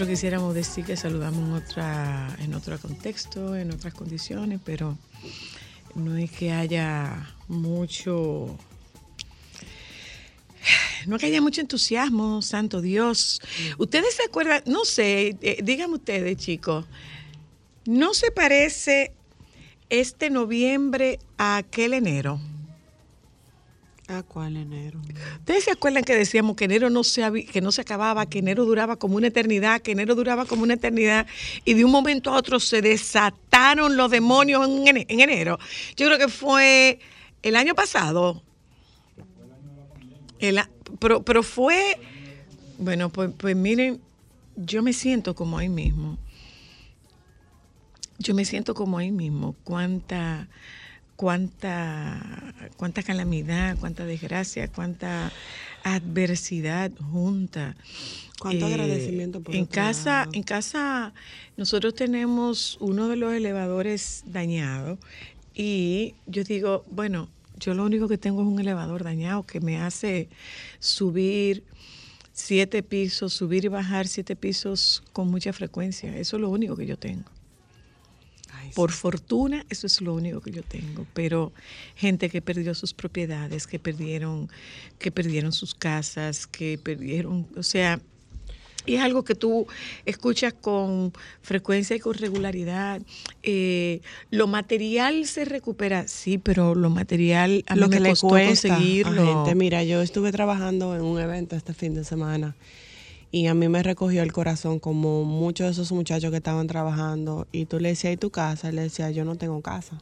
nosotros quisiéramos decir que saludamos en otra, en otro contexto, en otras condiciones, pero no es que haya mucho, no es que haya mucho entusiasmo, santo Dios. Ustedes se acuerdan, no sé, eh, díganme ustedes, chicos, ¿no se parece este noviembre a aquel enero? ¿A cuál enero? ¿Ustedes se acuerdan que decíamos que enero no se, que no se acababa, que enero duraba como una eternidad, que enero duraba como una eternidad y de un momento a otro se desataron los demonios en, ene- en enero? Yo creo que fue el año pasado. El pero, pero fue, bueno, pues, pues miren, yo me siento como ahí mismo. Yo me siento como ahí mismo. Cuánta, cuánta, cuánta calamidad, cuánta desgracia, cuánta adversidad junta. Cuánto agradecimiento por en casa, lado. en casa nosotros tenemos uno de los elevadores dañado y yo digo, bueno, yo lo único que tengo es un elevador dañado que me hace subir siete pisos, subir y bajar siete pisos con mucha frecuencia. Eso es lo único que yo tengo. Por fortuna, eso es lo único que yo tengo. Pero gente que perdió sus propiedades, que perdieron, que perdieron sus casas, que perdieron, o sea, y es algo que tú escuchas con frecuencia y con regularidad. Eh, lo material se recupera, sí, pero lo material a mí lo me que le cuesta conseguirlo. a gente. Mira, yo estuve trabajando en un evento este fin de semana y a mí me recogió el corazón como muchos de esos muchachos que estaban trabajando y tú le decías, ¿y tu casa? Y le decía, yo no tengo casa.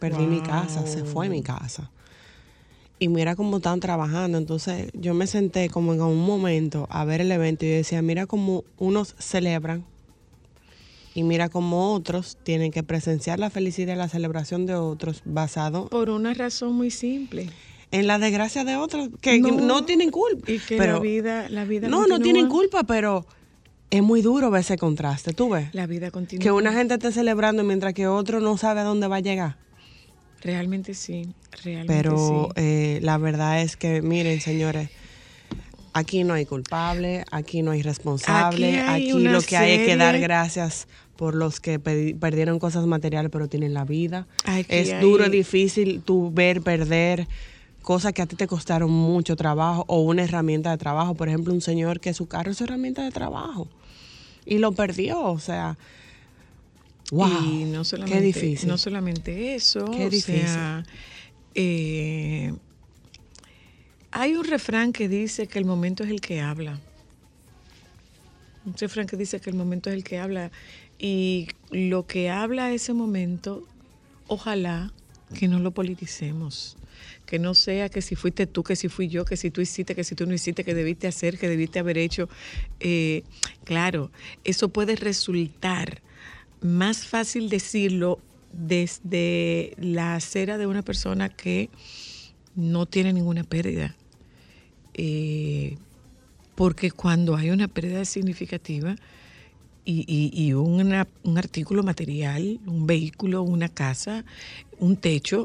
Perdí mi casa, se fue mi casa. Y mira cómo están trabajando. Entonces yo me senté como en un momento a ver el evento y decía, mira cómo unos celebran y mira cómo otros tienen que presenciar la felicidad y la celebración de otros basado Por una razón muy simple. En la desgracia de otros que No. no, tienen culpa. Y que pero, la vida, la vida no, no tienen continúa. culpa, pero es muy duro ver ese contraste. Tú ves La vida continúa. que una gente esté celebrando mientras que otro no sabe a dónde va a llegar. Realmente sí, realmente Pero sí. eh, la verdad es que, miren, señores, aquí no hay culpable, aquí no hay responsable, Aquí hay aquí, una lo que hay es que dar gracias por los que perdieron cosas materiales pero tienen la vida. Aquí es duro, hay- difícil tú ver perder cosas que a ti te costaron mucho trabajo o una herramienta de trabajo. Por ejemplo, un señor que su carro es herramienta de trabajo y lo perdió, o sea... Wow, y no solamente, qué difícil. No solamente eso, Qué o difícil. sea, eh, hay un refrán que dice que el momento es el que habla. Un refrán que dice que el momento es el que habla. Y lo que habla ese momento, ojalá que no lo politicemos. Que no sea que si fuiste tú, que si fui yo, que si tú hiciste, que si tú no hiciste, que debiste hacer, que debiste haber hecho. Eh, claro, eso puede resultar más fácil decirlo desde la acera de una persona que no tiene ninguna pérdida. Eh, porque cuando hay una pérdida significativa y, un artículo material, un vehículo, una casa, un techo,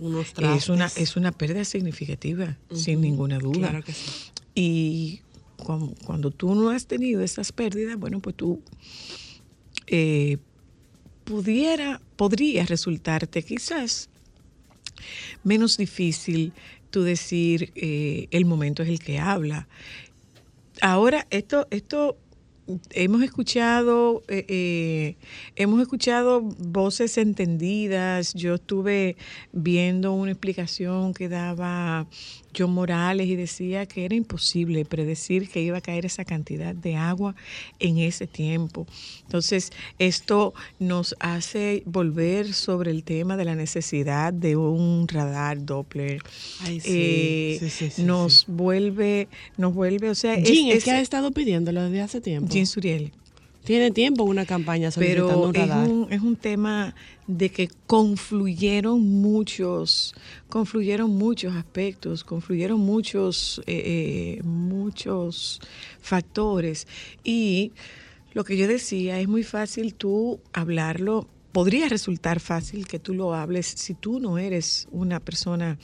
es una, es una pérdida significativa, sin ninguna duda. Claro que sí. Y cuan- cuando, tú no has tenido esas pérdidas, bueno, pues tú eh, pudiera, podría resultarte quizás menos difícil tú decir eh, el momento es el que habla. Ahora, esto, esto hemos escuchado, eh, eh, hemos escuchado voces entendidas. Yo estuve viendo una explicación que daba John Morales y decía que era imposible predecir que iba a caer esa cantidad de agua en ese tiempo. Entonces, esto nos hace volver sobre el tema de la necesidad de un radar Doppler. Ay, sí, Eh, sí, sí, sí, nos vuelve, nos vuelve, o sea, Jean, es, es, que ha estado pidiéndolo desde hace tiempo. Jean Suriel. Tiene tiempo una campaña solicitando pero un es radar. un, es un tema de que confluyeron muchos, confluyeron muchos aspectos, confluyeron muchos, eh, eh, muchos factores. Y lo que yo decía, es muy fácil tú hablarlo, podría resultar fácil que tú lo hables si tú no eres una persona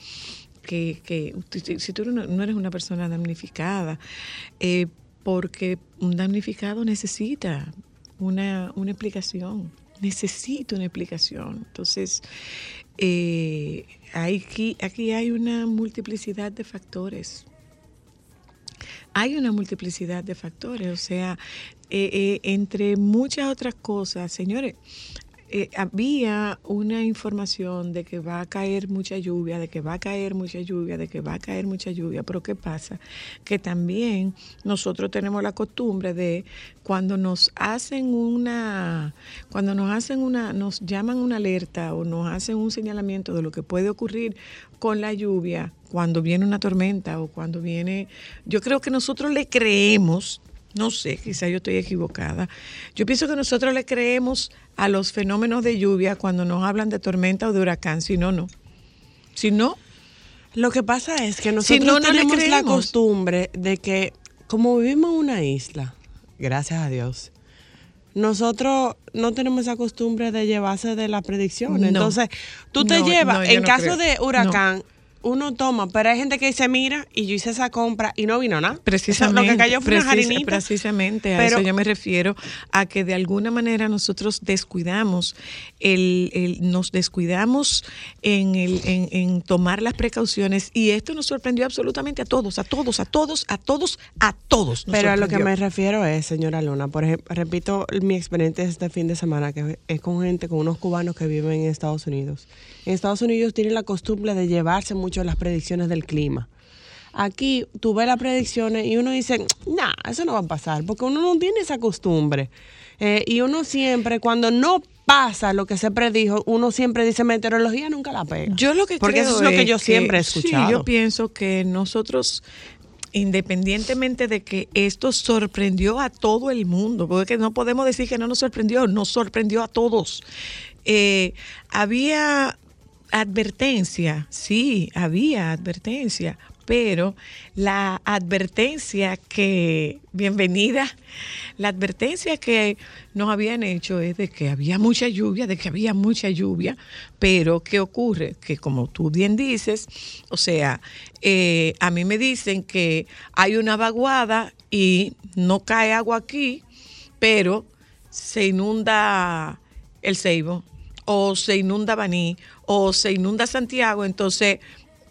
que, que si- tú no, no eres una persona damnificada, eh, porque un damnificado necesita una, una explicación, necesita una explicación. Entonces, eh, aquí, aquí hay una multiplicidad de factores. Hay una multiplicidad de factores, o sea, eh, eh, entre muchas otras cosas, señores, eh, había una información de que va a caer mucha lluvia, de que va a caer mucha lluvia, de que va a caer mucha lluvia, pero ¿qué pasa? Que también nosotros tenemos la costumbre de cuando nos hacen una, cuando nos hacen una, nos llaman una alerta o nos hacen un señalamiento de lo que puede ocurrir con la lluvia, cuando viene una tormenta o cuando viene, yo creo que nosotros le creemos no sé, quizá yo estoy equivocada. Yo pienso que nosotros le creemos a los fenómenos de lluvia cuando nos hablan de tormenta o de huracán, si no, no. Si no, Lo que pasa es que Si nosotros no, no le tenemos la creemos. costumbre de que, como vivimos en una isla, gracias a Dios, nosotros no tenemos esa costumbre de llevarse de las predicciones. No. Entonces, tú te No, llevas, no, en no caso creo. de huracán, uno toma, pero hay gente que dice, mira, y yo hice esa compra y no vino nada. Eso, precisamente, lo que cayó fue una precis- jarinita. precisamente a Pero- eso yo me refiero, a que de alguna manera nosotros descuidamos, el, el- nos descuidamos en, el, en, en tomar las precauciones y esto nos sorprendió absolutamente a todos, a todos, a todos, a todos, a todos. nos Pero a lo que me refiero es, señora Luna, por ejemplo, repito mi experiencia este fin de semana, que es con gente, con unos cubanos que viven en Estados Unidos. En Estados Unidos tienen la costumbre de llevarse mucho las predicciones del clima. Aquí tú ves las predicciones y uno dice, nah, eso no va a pasar, porque uno no tiene esa costumbre. Eh, y uno siempre, cuando no pasa lo que se predijo, uno siempre dice, meteorología nunca la pega. Yo lo que Porque creo eso es lo que yo que- siempre he escuchado. Sí, yo pienso que nosotros, independientemente de que esto sorprendió a todo el mundo, porque no podemos decir que no nos sorprendió, nos sorprendió a todos. Eh, había advertencia, sí, había advertencia, pero la advertencia que, bienvenida, la advertencia que nos habían hecho es de que había mucha lluvia, de que había mucha lluvia, pero ¿qué ocurre? Que como tú bien dices, o sea, eh, a mí me dicen que hay una vaguada y no cae agua aquí, pero se inunda el Ceibo, o se inunda Baní, o se inunda Santiago, entonces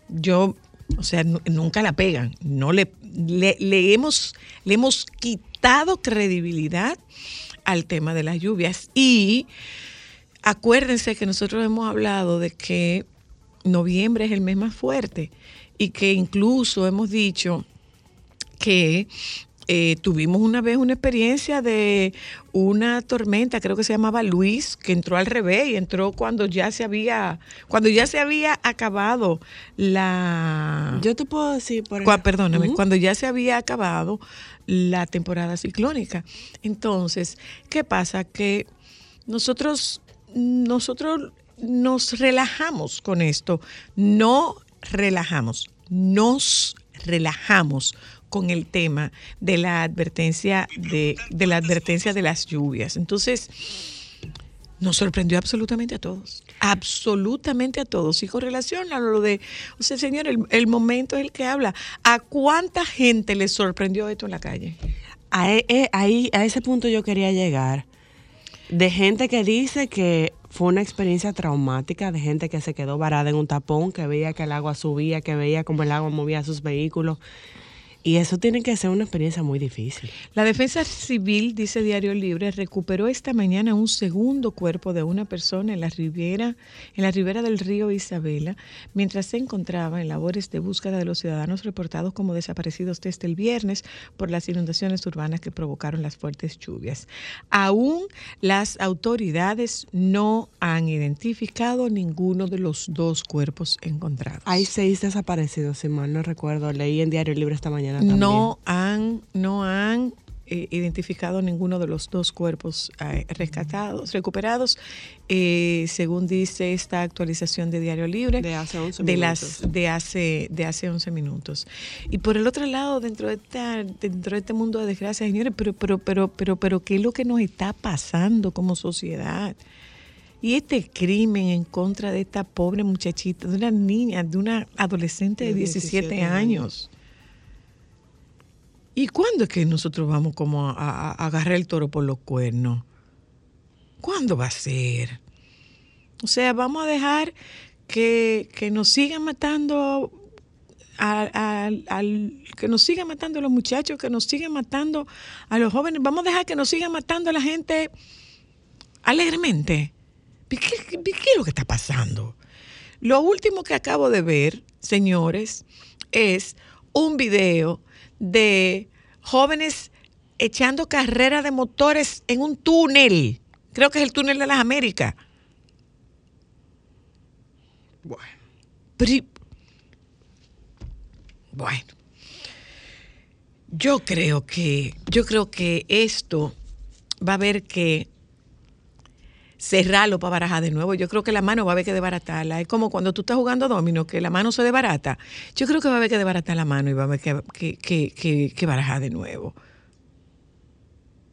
yo, o sea, nu- nunca la pegan, no le, le hemos, le hemos quitado credibilidad al tema de las lluvias. Y acuérdense que nosotros hemos hablado de que noviembre es el mes más fuerte y que incluso hemos dicho que eh, tuvimos una vez una experiencia de una tormenta, creo que se llamaba Luis, que entró al revés y entró cuando ya se había, cuando ya se había acabado la Yo te puedo decir, por Cua- perdóname, cuando ya se había acabado la temporada ciclónica. Entonces, ¿qué pasa? Que nosotros, nosotros nos relajamos con esto, no relajamos, nos relajamos con el tema de la advertencia de, de la advertencia de las lluvias. Entonces, nos sorprendió absolutamente a todos, absolutamente a todos. Y con relación a lo de, o sea, señor, el, momento es el que habla. ¿A cuánta gente le sorprendió esto en la calle? A, e- e- a ese punto yo quería llegar. De gente que dice que fue una experiencia traumática, de gente que se quedó varada en un tapón, que veía que el agua subía, que veía cómo el agua movía sus vehículos. Y eso tiene que ser una experiencia muy difícil. La defensa civil, dice Diario Libre, recuperó esta mañana un segundo cuerpo de una persona en la ribera, en la ribera del río Isabela, mientras se encontraba en labores de búsqueda de los ciudadanos reportados como desaparecidos desde el viernes por las inundaciones urbanas que provocaron las fuertes lluvias. Aún las autoridades no han identificado ninguno de los dos cuerpos encontrados. Hay seis desaparecidos, si mal no recuerdo. Leí en Diario Libre esta mañana también. no han, no han eh, identificado ninguno de los dos cuerpos eh, rescatados, recuperados, eh, según dice esta actualización de Diario Libre. De hace 11 de minutos. las de hace de hace 11 minutos. Y por el otro lado, dentro de esta, dentro de este mundo de desgracia, señores, pero pero pero pero pero qué es lo que nos está pasando como sociedad? Y este crimen en contra de esta pobre muchachita, de una niña, de una adolescente de De 17, 17 años. ¿Y cuándo es que nosotros vamos como a, agarrar el toro por los cuernos? ¿Cuándo va a ser? O sea, vamos a dejar que, que nos sigan matando al, que nos sigan matando a los muchachos, que nos sigan matando a los jóvenes. Vamos a dejar que nos sigan matando a la gente alegremente. ¿Qué, qué- qué es lo que está pasando? Lo último que acabo de ver, señores, es un video de jóvenes echando carrera de motores en un túnel. Creo que es el túnel de las Américas. Bueno. Pri- Bueno, yo creo que yo creo que esto va a haber que cerrarlo para barajar de nuevo. Yo creo que la mano va a haber que desbaratarla. Es como cuando tú estás jugando domino, que la mano se desbarata. Yo creo que va a haber que desbaratar la mano y va a haber que, que, que, que- barajar de nuevo.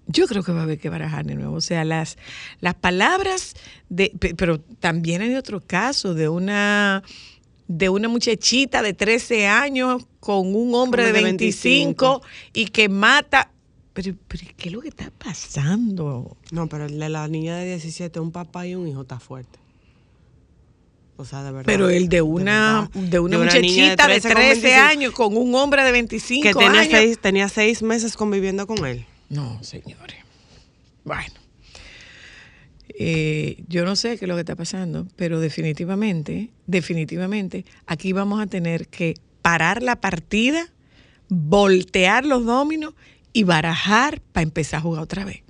Yo creo que va a haber que barajar de nuevo. O sea, las, las palabras de. pe- Pero también hay otro caso de una de una muchachita de 13 años con un hombre de Hombre de 25, y que mata. Pero, pero, ¿qué es lo que está pasando? No, pero el de la niña de 17, un papá y un hijo está fuerte. O sea, de verdad. Pero el de una, verdad. de una niña muchachita de 13, con 25, años con un hombre de 25 Que tenía años. seis, tenía seis meses conviviendo con él. No, señores. Bueno. Eh, yo no sé qué es lo que está pasando, pero definitivamente, definitivamente, aquí vamos a tener que parar la partida, voltear los dominos y barajar para empezar a jugar otra vez.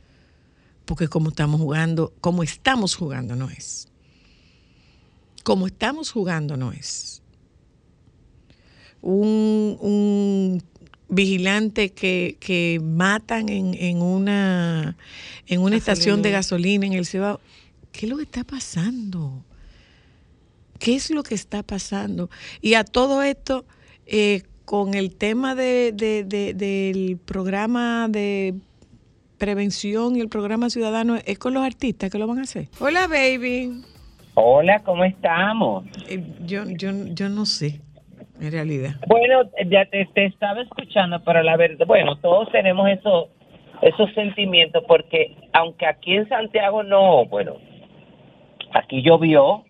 Porque como estamos jugando, como estamos jugando no es. Como estamos jugando no es. Un, un vigilante que, que matan en, en una, en una estación de gasolina en el Cibao. ¿Qué es lo que está pasando? ¿Qué es lo que está pasando? Y a todo esto, eh, con el tema de, de- de- del programa de prevención y el programa ciudadano, es con los artistas que lo van a hacer. Hola, baby. Hola, ¿cómo estamos? Eh, yo, yo, yo no sé, en realidad. Bueno, ya te, te estaba escuchando, pero la verdad, bueno, todos tenemos eso, esos sentimientos porque aunque aquí en Santiago no, bueno, aquí llovió,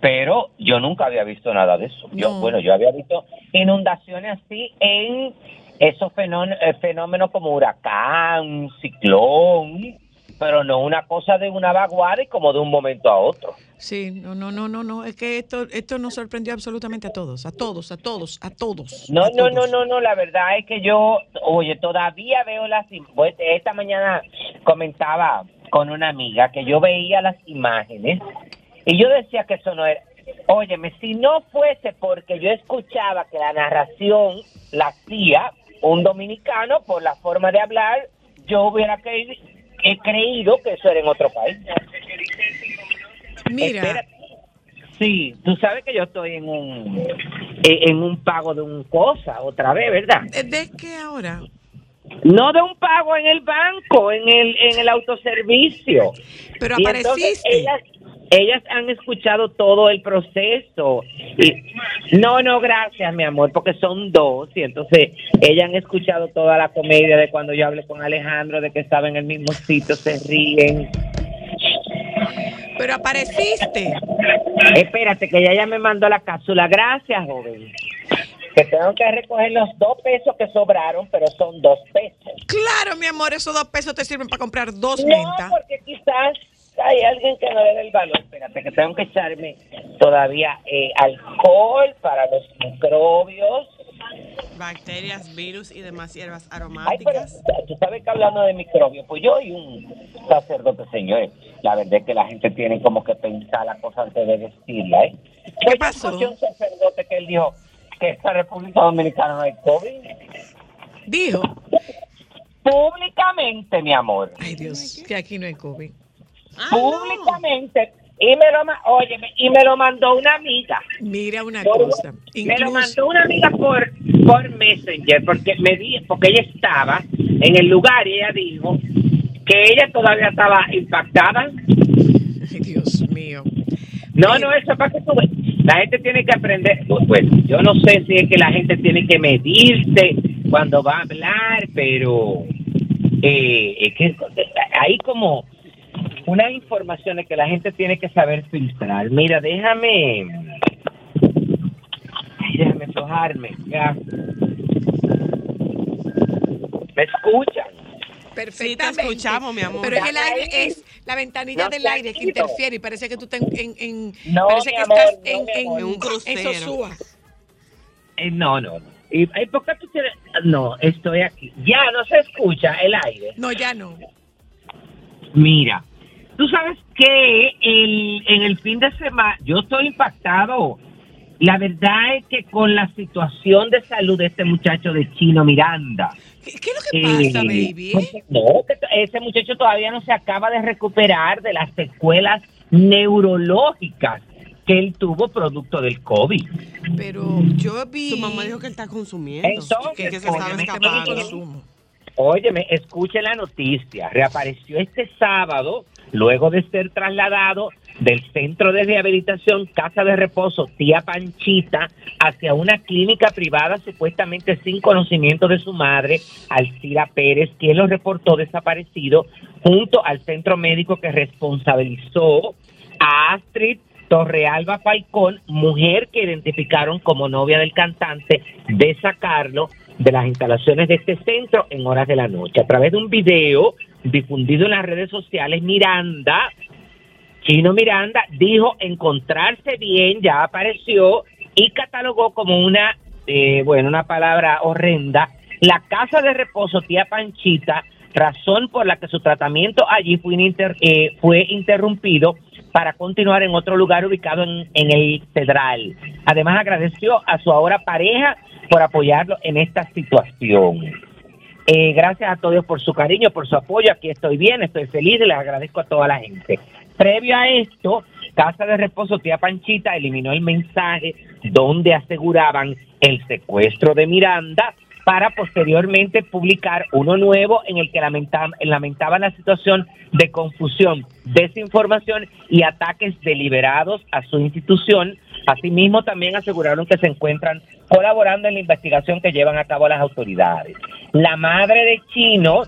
pero yo nunca había visto nada de eso. Yo, No. bueno, yo había visto inundaciones así en esos eh, fenómenos como huracán, ciclón, pero no una cosa de una vaguada y como de un momento a otro. Sí, no, no, no, no, no, es que esto, esto nos sorprendió absolutamente a todos, a todos, a todos, a todos. No, a no, no, todos. no, no, la verdad es que yo, oye, todavía veo las, pues, esta mañana comentaba con una amiga que yo veía las imágenes y yo decía que eso no era, óyeme, si no fuese porque yo escuchaba que la narración la hacía un dominicano por la forma de hablar, yo hubiera cre- he creído que eso era en otro país. Mira, Espérate. Sí, tú sabes que yo estoy en un en en un pago de un cosa otra vez, ¿verdad? ¿de qué ahora? No de un pago en el banco, en el en el autoservicio. Pero Y entonces apareciste. Ellas han escuchado todo el proceso. Y, no, no, gracias, mi amor, porque son dos. Y entonces ellas han escuchado toda la comedia de cuando yo hablé con Alejandro, de que estaba en el mismo sitio, se ríen. Pero apareciste. Espérate, que ella ya me mandó la cápsula. Gracias, joven. que tengo que recoger los dos pesos que sobraron, pero son dos pesos. Claro, mi amor, esos dos pesos te sirven para comprar dos No, mentas. porque quizás hay alguien que no le dé el valor. Espérate, que tengo que echarme todavía eh, alcohol para los microbios. Bacterias, virus y demás hierbas Ay, pero aromáticas. tú sabes que hablando de microbios, pues yo y un sacerdote, señores, la verdad es que la gente tiene como que pensar la cosa antes de decirla, ¿eh? Yo pasó? escuché un sacerdote que él dijo que esta República Dominicana no hay COVID. Dijo, Públicamente, mi amor. ay Dios, que aquí no hay COVID. Ah, no. Públicamente. Y me lo, óyeme, y me lo mandó una amiga. Mira una Por- cosa. me lo mandó una amiga por, por Messenger, porque me di, porque ella estaba en el lugar y ella dijo que ella todavía estaba impactada. ay Dios mío. No, no, eso es para que tú. La gente tiene que aprender. Bueno, yo no sé si es que la gente tiene que medirse cuando va a hablar, pero eh, es que hay como unas informaciones que la gente tiene que saber filtrar. Mira, déjame. Déjame sojarme. Ya. ¿Me escuchan? Perfectamente. escuchamos, mi amor. Pero es el aire, es la ventanilla No del te aire que interfiere y parece que tú estás en, en No, parece mi que amor, estás no, en, mi en, amor. En un crucero. Eh, no, no, no. ¿Y, y por qué tú tienes.? No, estoy aquí. Ya no se escucha el aire. No, ya no. Mira, tú sabes que el, en el fin de semana yo estoy impactado. La verdad es que con la situación de salud de este muchacho de Chino Miranda. ¿Qué, qué es lo que pasa, eh, baby? No, ese muchacho todavía no se acaba de recuperar de las secuelas neurológicas que él tuvo producto del COVID. Pero yo vi Su mamá dijo que él está consumiendo. Entonces, que, que se escapando. Óyeme, escuche la noticia. Reapareció este sábado, luego de ser trasladado del centro de rehabilitación Casa de Reposo Tía Panchita hacia una clínica privada supuestamente sin conocimiento de su madre, Alcira Pérez, quien lo reportó desaparecido junto al centro médico que responsabilizó a Astrid Torrealba Falcón, mujer que identificaron como novia del cantante, de sacarlo de las instalaciones de este centro en horas de la noche. A través de un video difundido en las redes sociales, Miranda, Chino Miranda, dijo encontrarse bien, ya apareció y catalogó como una, eh, bueno, una palabra horrenda, la casa de reposo tía Panchita, razón por la que su tratamiento allí fue, inter- eh, fue interrumpido para continuar en otro lugar ubicado en, en el Cedral. Además agradeció a su ahora pareja por apoyarlo en esta situación. Eh, gracias a todos por su cariño, por su apoyo. Aquí estoy bien, estoy feliz y les agradezco a toda la gente. Previo a esto, Casa de Reposo Tía Panchita eliminó el mensaje donde aseguraban el secuestro de Miranda para posteriormente publicar uno nuevo en el que lamentaban, lamentaban la situación de confusión, desinformación y ataques deliberados a su institución. Asimismo, también aseguraron que se encuentran colaborando en la investigación que llevan a cabo las autoridades. La madre de Chino,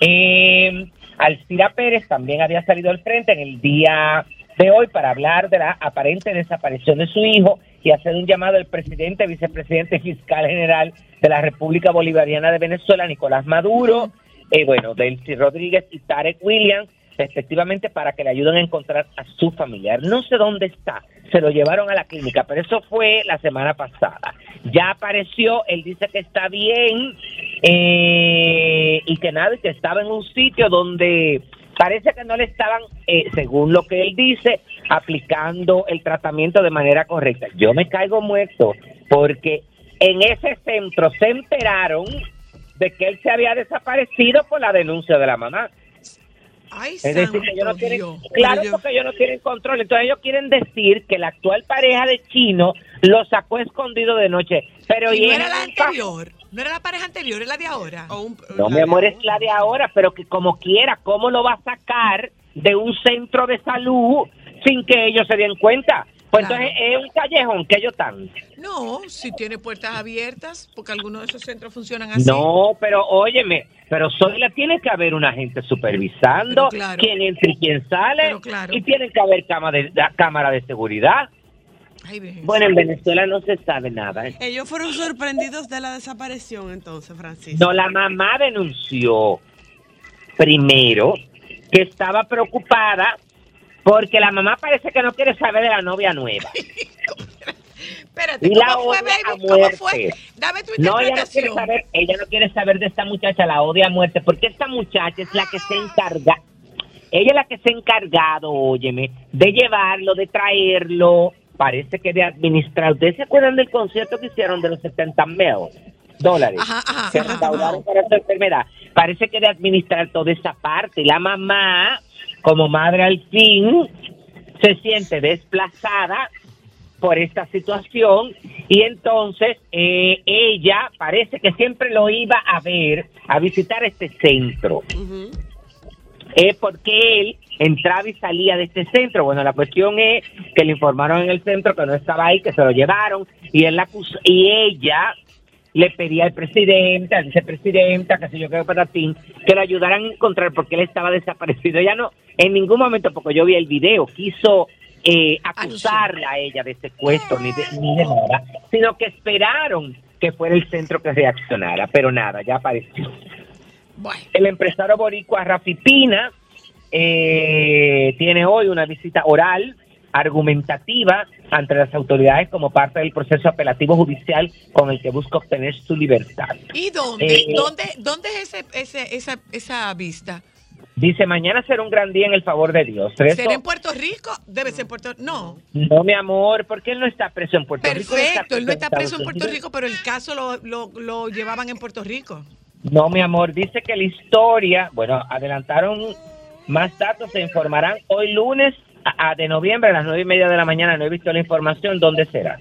eh, Alcira Pérez, también había salido al frente en el día de hoy para hablar de la aparente desaparición de su hijo y hacer un llamado al presidente, vicepresidente fiscal general de la República Bolivariana de Venezuela, Nicolás Maduro, eh, bueno, Delcy Rodríguez y Tarek Williams, respectivamente, para que le ayuden a encontrar a su familiar. No sé dónde está, se lo llevaron a la clínica, pero eso fue la semana pasada. Ya apareció, él dice que está bien eh, y que nada, que estaba en un sitio donde parece que no le estaban, eh, según lo que él dice, aplicando el tratamiento de manera correcta. Yo me caigo muerto porque en ese centro se enteraron de que él se había desaparecido por la denuncia de la mamá. Ay, Es decir, que ellos no tienen, Dios. claro, porque ellos no tienen control. Entonces ellos quieren decir que la actual pareja de Chino lo sacó escondido de noche. Pero Y no era la anterior, no era la pareja anterior, es la de ahora. O un- No, mi amor, es la de ahora, pero que como quiera, ¿cómo lo va a sacar de un centro de salud sin que ellos se den cuenta? Pues Claro. entonces es un callejón que ellos están. No, si tiene puertas abiertas, porque algunos de esos centros funcionan así. No, pero óyeme, pero soy la tiene que haber una gente supervisando claro. quién entra y quién sale claro. y tiene que haber cámara de, la cámara de seguridad. Ay. Bueno, en Venezuela no se sabe nada. ¿eh? Ellos fueron sorprendidos de la desaparición entonces, Francisco. No, la mamá denunció primero que estaba preocupada porque la mamá parece que no quiere saber de la novia nueva. Espérate, Y la ¿cómo fue, odia a baby? ¿Cómo muerte. fue? Dame tu No, ella no quiere saber, ella no quiere saber de esta muchacha, la odia a muerte, porque esta muchacha es la que se encarga, ella es la que se ha encargado, óyeme, de llevarlo, de traerlo, parece que de administrar. ¿Ustedes se acuerdan del concierto que hicieron de los 70 mil dólares? Ajá, ajá, que ajá, recaudaron para su enfermedad. Parece que de administrar toda esa parte. Y la mamá, como madre al fin, se siente desplazada por esta situación y entonces eh, ella parece que siempre lo iba a ver, a visitar este centro. Ujú. Es porque él entraba y salía de este centro. Bueno, la cuestión es que le informaron en el centro que no estaba ahí, que se lo llevaron y él la y ella le pedía al presidente, al vicepresidenta, que sé yo qué para ti, que lo ayudaran a encontrar porque él estaba desaparecido. Ella no, en ningún momento, porque yo vi el video, quiso eh, acusarla a ella de secuestro ni de, ni de nada, sino que esperaron que fuera el centro que reaccionara, pero nada, ya apareció. Bueno, El empresario boricua Rafi Pina eh, tiene hoy una visita oral argumentativa ante las autoridades como parte del proceso apelativo judicial con el que busca obtener su libertad. ¿y dónde? Eh, ¿Dónde, dónde es ese, ese, esa, esa vista? Dice, mañana será un gran día en el favor de Dios. ¿Será en Puerto Rico? Debe ser en Puerto No. no, mi amor, porque él no está preso en Puerto Rico. Perfecto, él no está preso en Puerto. Rico, pero el caso lo, lo, lo llevaban en Puerto Rico. No, mi amor, dice que la historia, bueno, adelantaron más datos, se informarán hoy lunes a, de noviembre a las nueve y media de la mañana. No he visto la información dónde será.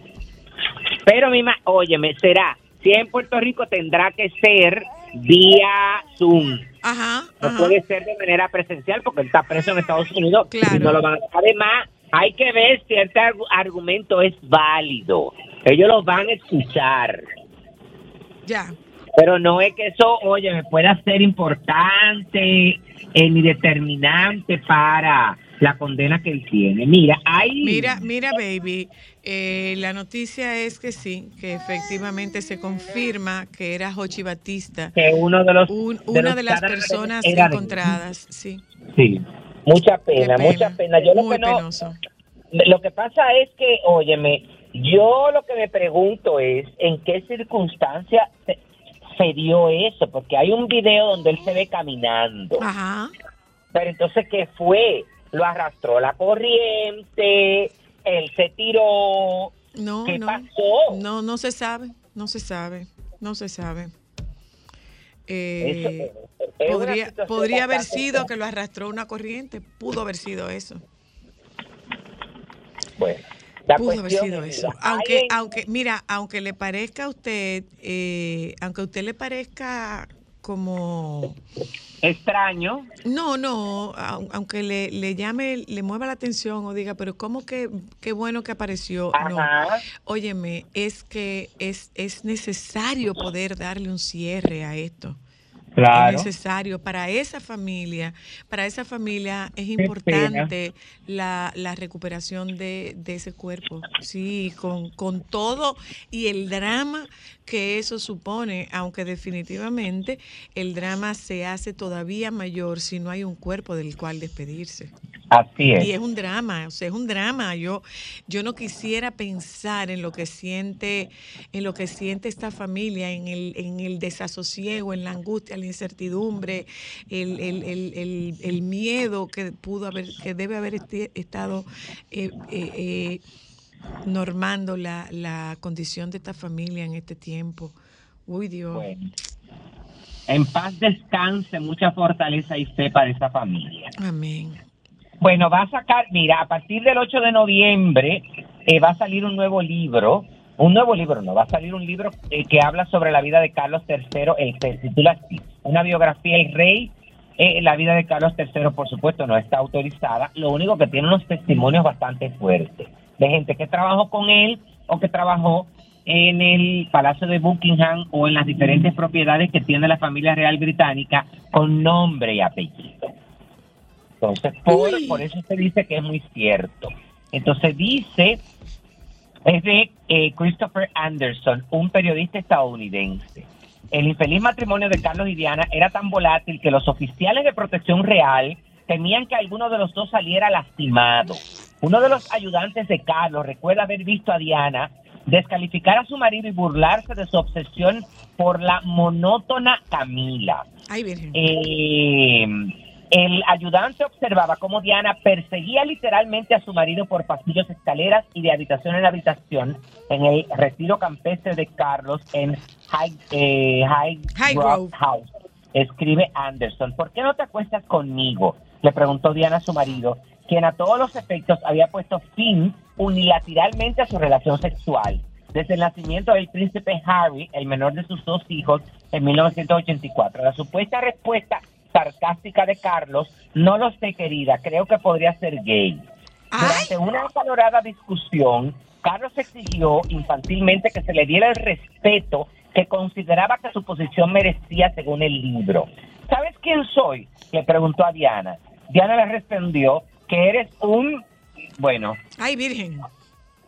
Pero, mi ma, óyeme, será, si en Puerto Rico tendrá que ser vía Zoom. Ajá, No ajá. puede ser de manera presencial porque él está preso en Estados Unidos. Claro. y no lo van a- Además, hay que ver si este argu- argumento es válido. Ellos lo van a escuchar. Ya. Pero no es que eso, oye, me pueda ser importante eh, ni determinante para la condena que él tiene. Mira, hay... Mira, mira, baby, eh, la noticia es que sí, que efectivamente se confirma que era Jochi Batista, que uno de los... un- de una los de las personas encontradas, sí. Sí, mucha pena, mucha pena. Yo lo que no... penoso. Lo que pasa es que, óyeme, yo lo que me pregunto es en qué circunstancia se, se dio eso, porque hay un video donde él se ve caminando. Ajá. Pero entonces, ¿qué fue? Lo arrastró la corriente, él se tiró. No, ¿Qué no. pasó? No, no se sabe, no se sabe, no se sabe. Eh, Eso es una podría podría haber sido que lo arrastró una corriente, pudo haber sido eso. Bueno, la Pudo haber sido es, eso. Aunque, aunque, mira, aunque le parezca a usted, eh, aunque a usted le parezca como, extraño, no, no, au- aunque le, le llame, le mueva la atención o diga, pero cómo que, qué bueno que apareció. No, ajá, óyeme, es que es, es necesario poder darle un cierre a esto. Claro. Es necesario para esa familia, para esa familia es importante la, la recuperación de, de ese cuerpo, sí, con, con todo y el drama que eso supone, aunque definitivamente el drama se hace todavía mayor si no hay un cuerpo del cual despedirse. Así es. Y es un drama, o sea, es un drama. Yo, yo no quisiera pensar en lo que siente, en lo que siente esta familia, en el, en el desasosiego, en la angustia, la incertidumbre, el, el- el- el- miedo que pudo haber, que debe haber estado eh, eh, eh, normando la, la condición de esta familia en este tiempo. Uy, Dios. Bueno. En paz descanse, mucha fortaleza y fe para esa familia. Amén. Bueno, va a sacar, mira, a partir del 8 de noviembre eh, va a salir un nuevo libro, un nuevo libro, no, va a salir un libro eh, que habla sobre la vida de Carlos III, el se titula así, una biografía El Rey. Eh, la vida de Carlos III, por supuesto, no está autorizada, lo único que tiene unos testimonios bastante fuertes de gente que trabajó con él o que trabajó en el Palacio de Buckingham o en las diferentes propiedades que tiene la familia real británica con nombre y apellido. Entonces, por, por eso se dice que es muy cierto. Entonces dice es de eh, Christopher Anderson, un periodista estadounidense. El infeliz matrimonio de Carlos y Diana era tan volátil que los oficiales de protección real temían que alguno de los dos saliera lastimado. Uno de los ayudantes de Carlos recuerda haber visto a Diana descalificar a su marido y burlarse de su obsesión por la monótona Camila. Ay, Virgen. Eh, el ayudante observaba cómo Diana perseguía literalmente a su marido por pasillos, escaleras y de habitación en habitación en el retiro campestre de Carlos en High, eh, High High Grove Grove. House. Escribe Anderson, ¿por qué no te acuestas conmigo? Le preguntó Diana a su marido, quien a todos los efectos había puesto fin unilateralmente a su relación sexual. Desde el nacimiento del príncipe Harry, el menor de sus dos hijos, en 1984. La supuesta respuesta sarcástica de Carlos, no lo sé querida, creo que podría ser gay. Durante una acalorada discusión, Carlos exigió infantilmente que se le diera el respeto que consideraba que su posición merecía según el libro. ¿Sabes quién soy? Le preguntó a Diana. Diana le respondió que eres un, bueno, Ay, Virgen.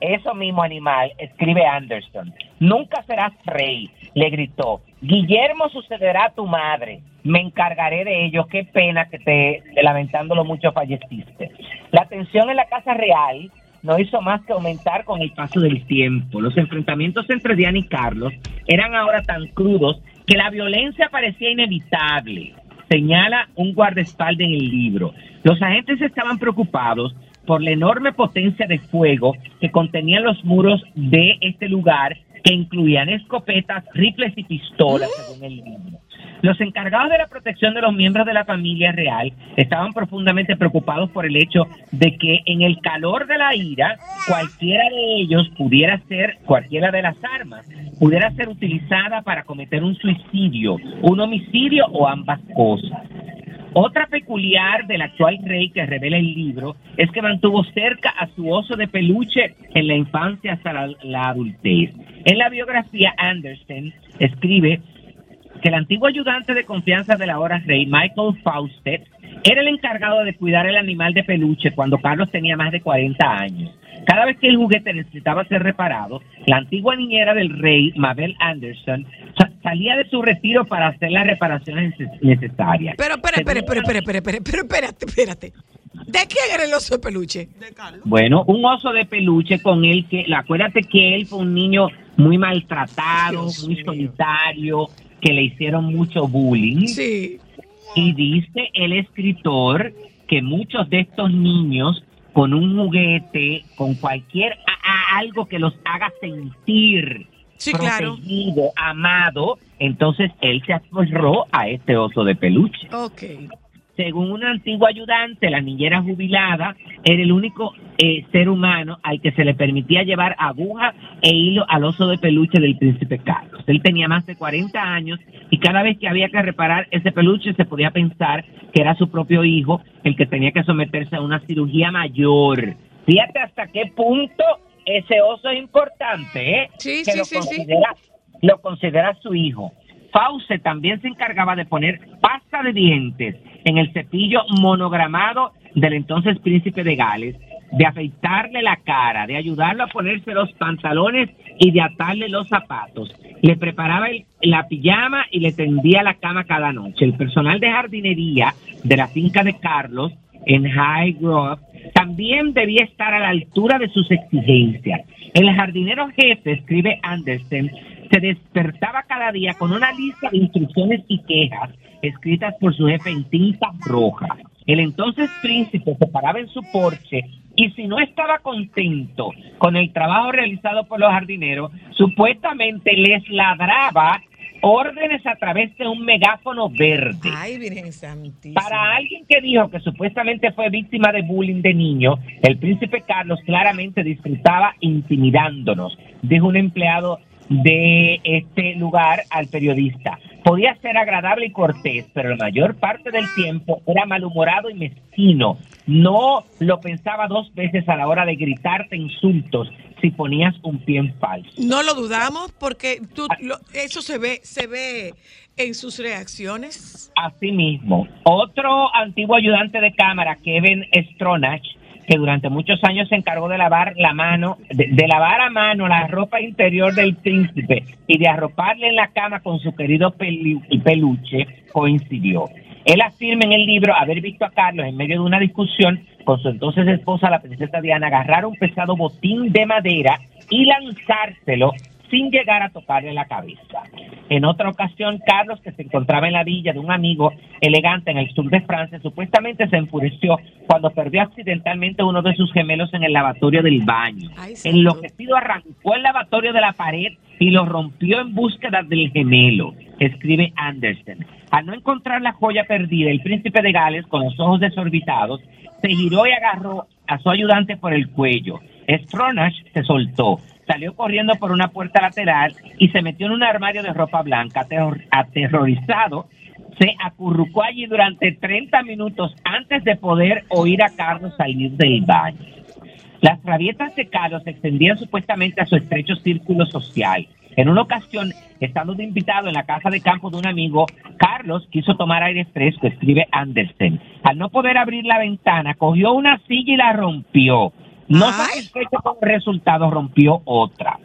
eso mismo animal, escribe Anderson. Nunca serás rey, le gritó. Guillermo sucederá a tu madre. Me encargaré de ello. Qué pena que te, lamentándolo mucho, falleciste. La tensión en la Casa Real no hizo más que aumentar con el paso del tiempo. Los enfrentamientos entre Diana y Carlos eran ahora tan crudos que la violencia parecía inevitable. Señala un guardaespaldas en el libro. Los agentes estaban preocupados por la enorme potencia de fuego que contenían los muros de este lugar, que incluían escopetas, rifles y pistolas, según el libro. Los encargados de la protección de los miembros de la familia real estaban profundamente preocupados por el hecho de que en el calor de la ira, cualquiera de ellos pudiera ser, cualquiera de las armas, pudiera ser utilizada para cometer un suicidio, un homicidio o ambas cosas. Otra peculiar del actual rey que revela el libro es que mantuvo cerca a su oso de peluche en la infancia hasta la, adultez. En la biografía, Anderson escribe que el antiguo ayudante de confianza del ahora rey, Michael Faustet, era el encargado de cuidar el animal de peluche cuando Carlos tenía más de 40 años. Cada vez que el juguete necesitaba ser reparado, la antigua niñera del rey, Mabel Anderson, sa- salía de su retiro para hacer las reparaciones neces- necesarias. Pero, espera, espera, espera, espera, espera, espera, pero espérate, espérate. ¿De quién era el oso de peluche? Bueno, un oso de peluche con el que, acuérdate que él fue un niño muy maltratado, Dios muy mío. solitario, que le hicieron mucho bullying. Sí. Y dice el escritor que muchos de estos niños con un juguete, con cualquier a- a- algo que los haga sentir Sí, claro. protegido, amado, entonces él se aferró a este oso de peluche. Ok. Según un antiguo ayudante, la niñera jubilada era el único eh, ser humano al que se le permitía llevar aguja e hilo al oso de peluche del príncipe Carlos. Él tenía más de 40 años y cada vez que había que reparar ese peluche se podía pensar que era su propio hijo el que tenía que someterse a una cirugía mayor. Fíjate hasta qué punto ese oso es importante, ¿eh? Sí, que sí, lo sí, sí. lo considera su hijo. Fauce también se encargaba de poner pasta de dientes en el cepillo monogramado del entonces príncipe de Gales, de afeitarle la cara, de ayudarlo a ponerse los pantalones y de atarle los zapatos. Le preparaba la pijama y le tendía la cama cada noche. El personal de jardinería de la finca de Carlos en High Grove también debía estar a la altura de sus exigencias. El jardinero jefe, escribe Anderson, se despertaba cada día con una lista de instrucciones y quejas escritas por su jefe en tinta roja. El entonces príncipe se paraba en su porche y si no estaba contento con el trabajo realizado por los jardineros, supuestamente les ladraba órdenes a través de un megáfono verde. Ay, Virgen Santísima. Para alguien que dijo que supuestamente fue víctima de bullying de niño, el príncipe Carlos claramente disfrutaba intimidándonos, dijo un empleado de este lugar al periodista. Podía ser agradable y cortés, pero la mayor parte del tiempo era malhumorado y mezquino. No lo pensaba dos veces a la hora de gritarte insultos si ponías un pie en falso. No lo dudamos porque tú, lo- eso se ve, se ve en sus reacciones. Asimismo, otro antiguo ayudante de cámara, Kevin Stronach, que durante muchos años se encargó de lavar la mano, de, de lavar a mano la ropa interior del príncipe y de arroparle en la cama con su querido pelu- peluche, coincidió. Él afirma en el libro haber visto a Carlos en medio de una discusión con su entonces esposa, la princesa Diana, agarrar un pesado botín de madera y lanzárselo sin llegar a tocarle la cabeza. En otra ocasión, Carlos, que se encontraba en la villa de un amigo elegante en el sur de Francia, supuestamente se enfureció cuando perdió accidentalmente uno de sus gemelos en el lavatorio del baño. Enloquecido arrancó el lavatorio de la pared y lo rompió en búsqueda del gemelo, escribe Anderson. Al no encontrar la joya perdida, el príncipe de Gales, con los ojos desorbitados, se giró y agarró a su ayudante por el cuello. Stronach se soltó, salió corriendo por una puerta lateral y se metió en un armario de ropa blanca. Aterror- aterrorizado, se acurrucó allí durante 30 minutos antes de poder oír a Carlos salir del baño. Las rabietas de Carlos se extendían supuestamente a su estrecho círculo social. En una ocasión, estando de invitado en la casa de campo de un amigo, Carlos quiso tomar aire fresco, escribe Andersen. Al no poder abrir la ventana, cogió una silla y la rompió. No satisfecho con el resultado, rompió otra.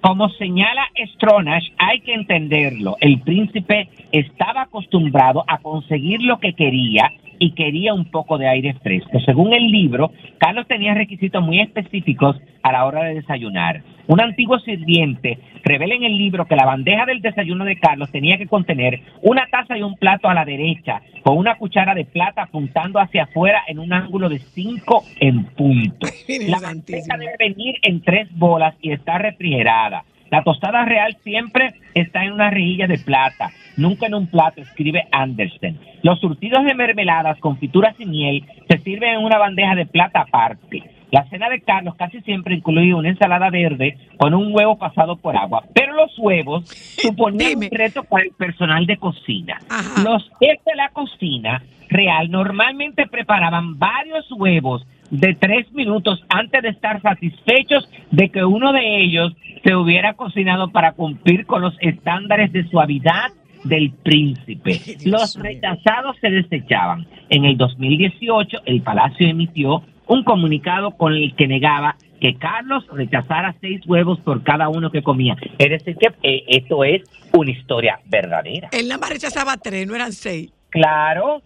Como señala Stronach, hay que entenderlo. El príncipe estaba acostumbrado a conseguir lo que quería y quería un poco de aire fresco. Según el libro, Carlos tenía requisitos muy específicos a la hora de desayunar. Un antiguo sirviente revela en el libro que la bandeja del desayuno de Carlos tenía que contener una taza y un plato a la derecha, con una cuchara de plata apuntando hacia afuera en un ángulo de 5 en punto. La manteca debe venir en tres bolas y está refrigerada. La tostada real siempre está en una rejilla de plata, nunca en un plato, escribe Andersen. Los surtidos de mermeladas, confituras y miel se sirven en una bandeja de plata aparte. La cena de Carlos casi siempre incluía una ensalada verde con un huevo pasado por agua, pero los huevos suponían Dime. un reto para el personal de cocina. Ajá. Los chefs de la cocina real normalmente preparaban varios huevos de tres minutos antes de estar satisfechos de que uno de ellos se hubiera cocinado para cumplir con los estándares de suavidad del príncipe. Los rechazados se desechaban. En el 2018, el Palacio emitió un comunicado con el que negaba que Carlos rechazara seis huevos por cada uno que comía. Es decir, que eh, esto es una historia verdadera. Él nada más rechazaba tres, no eran seis. Claro.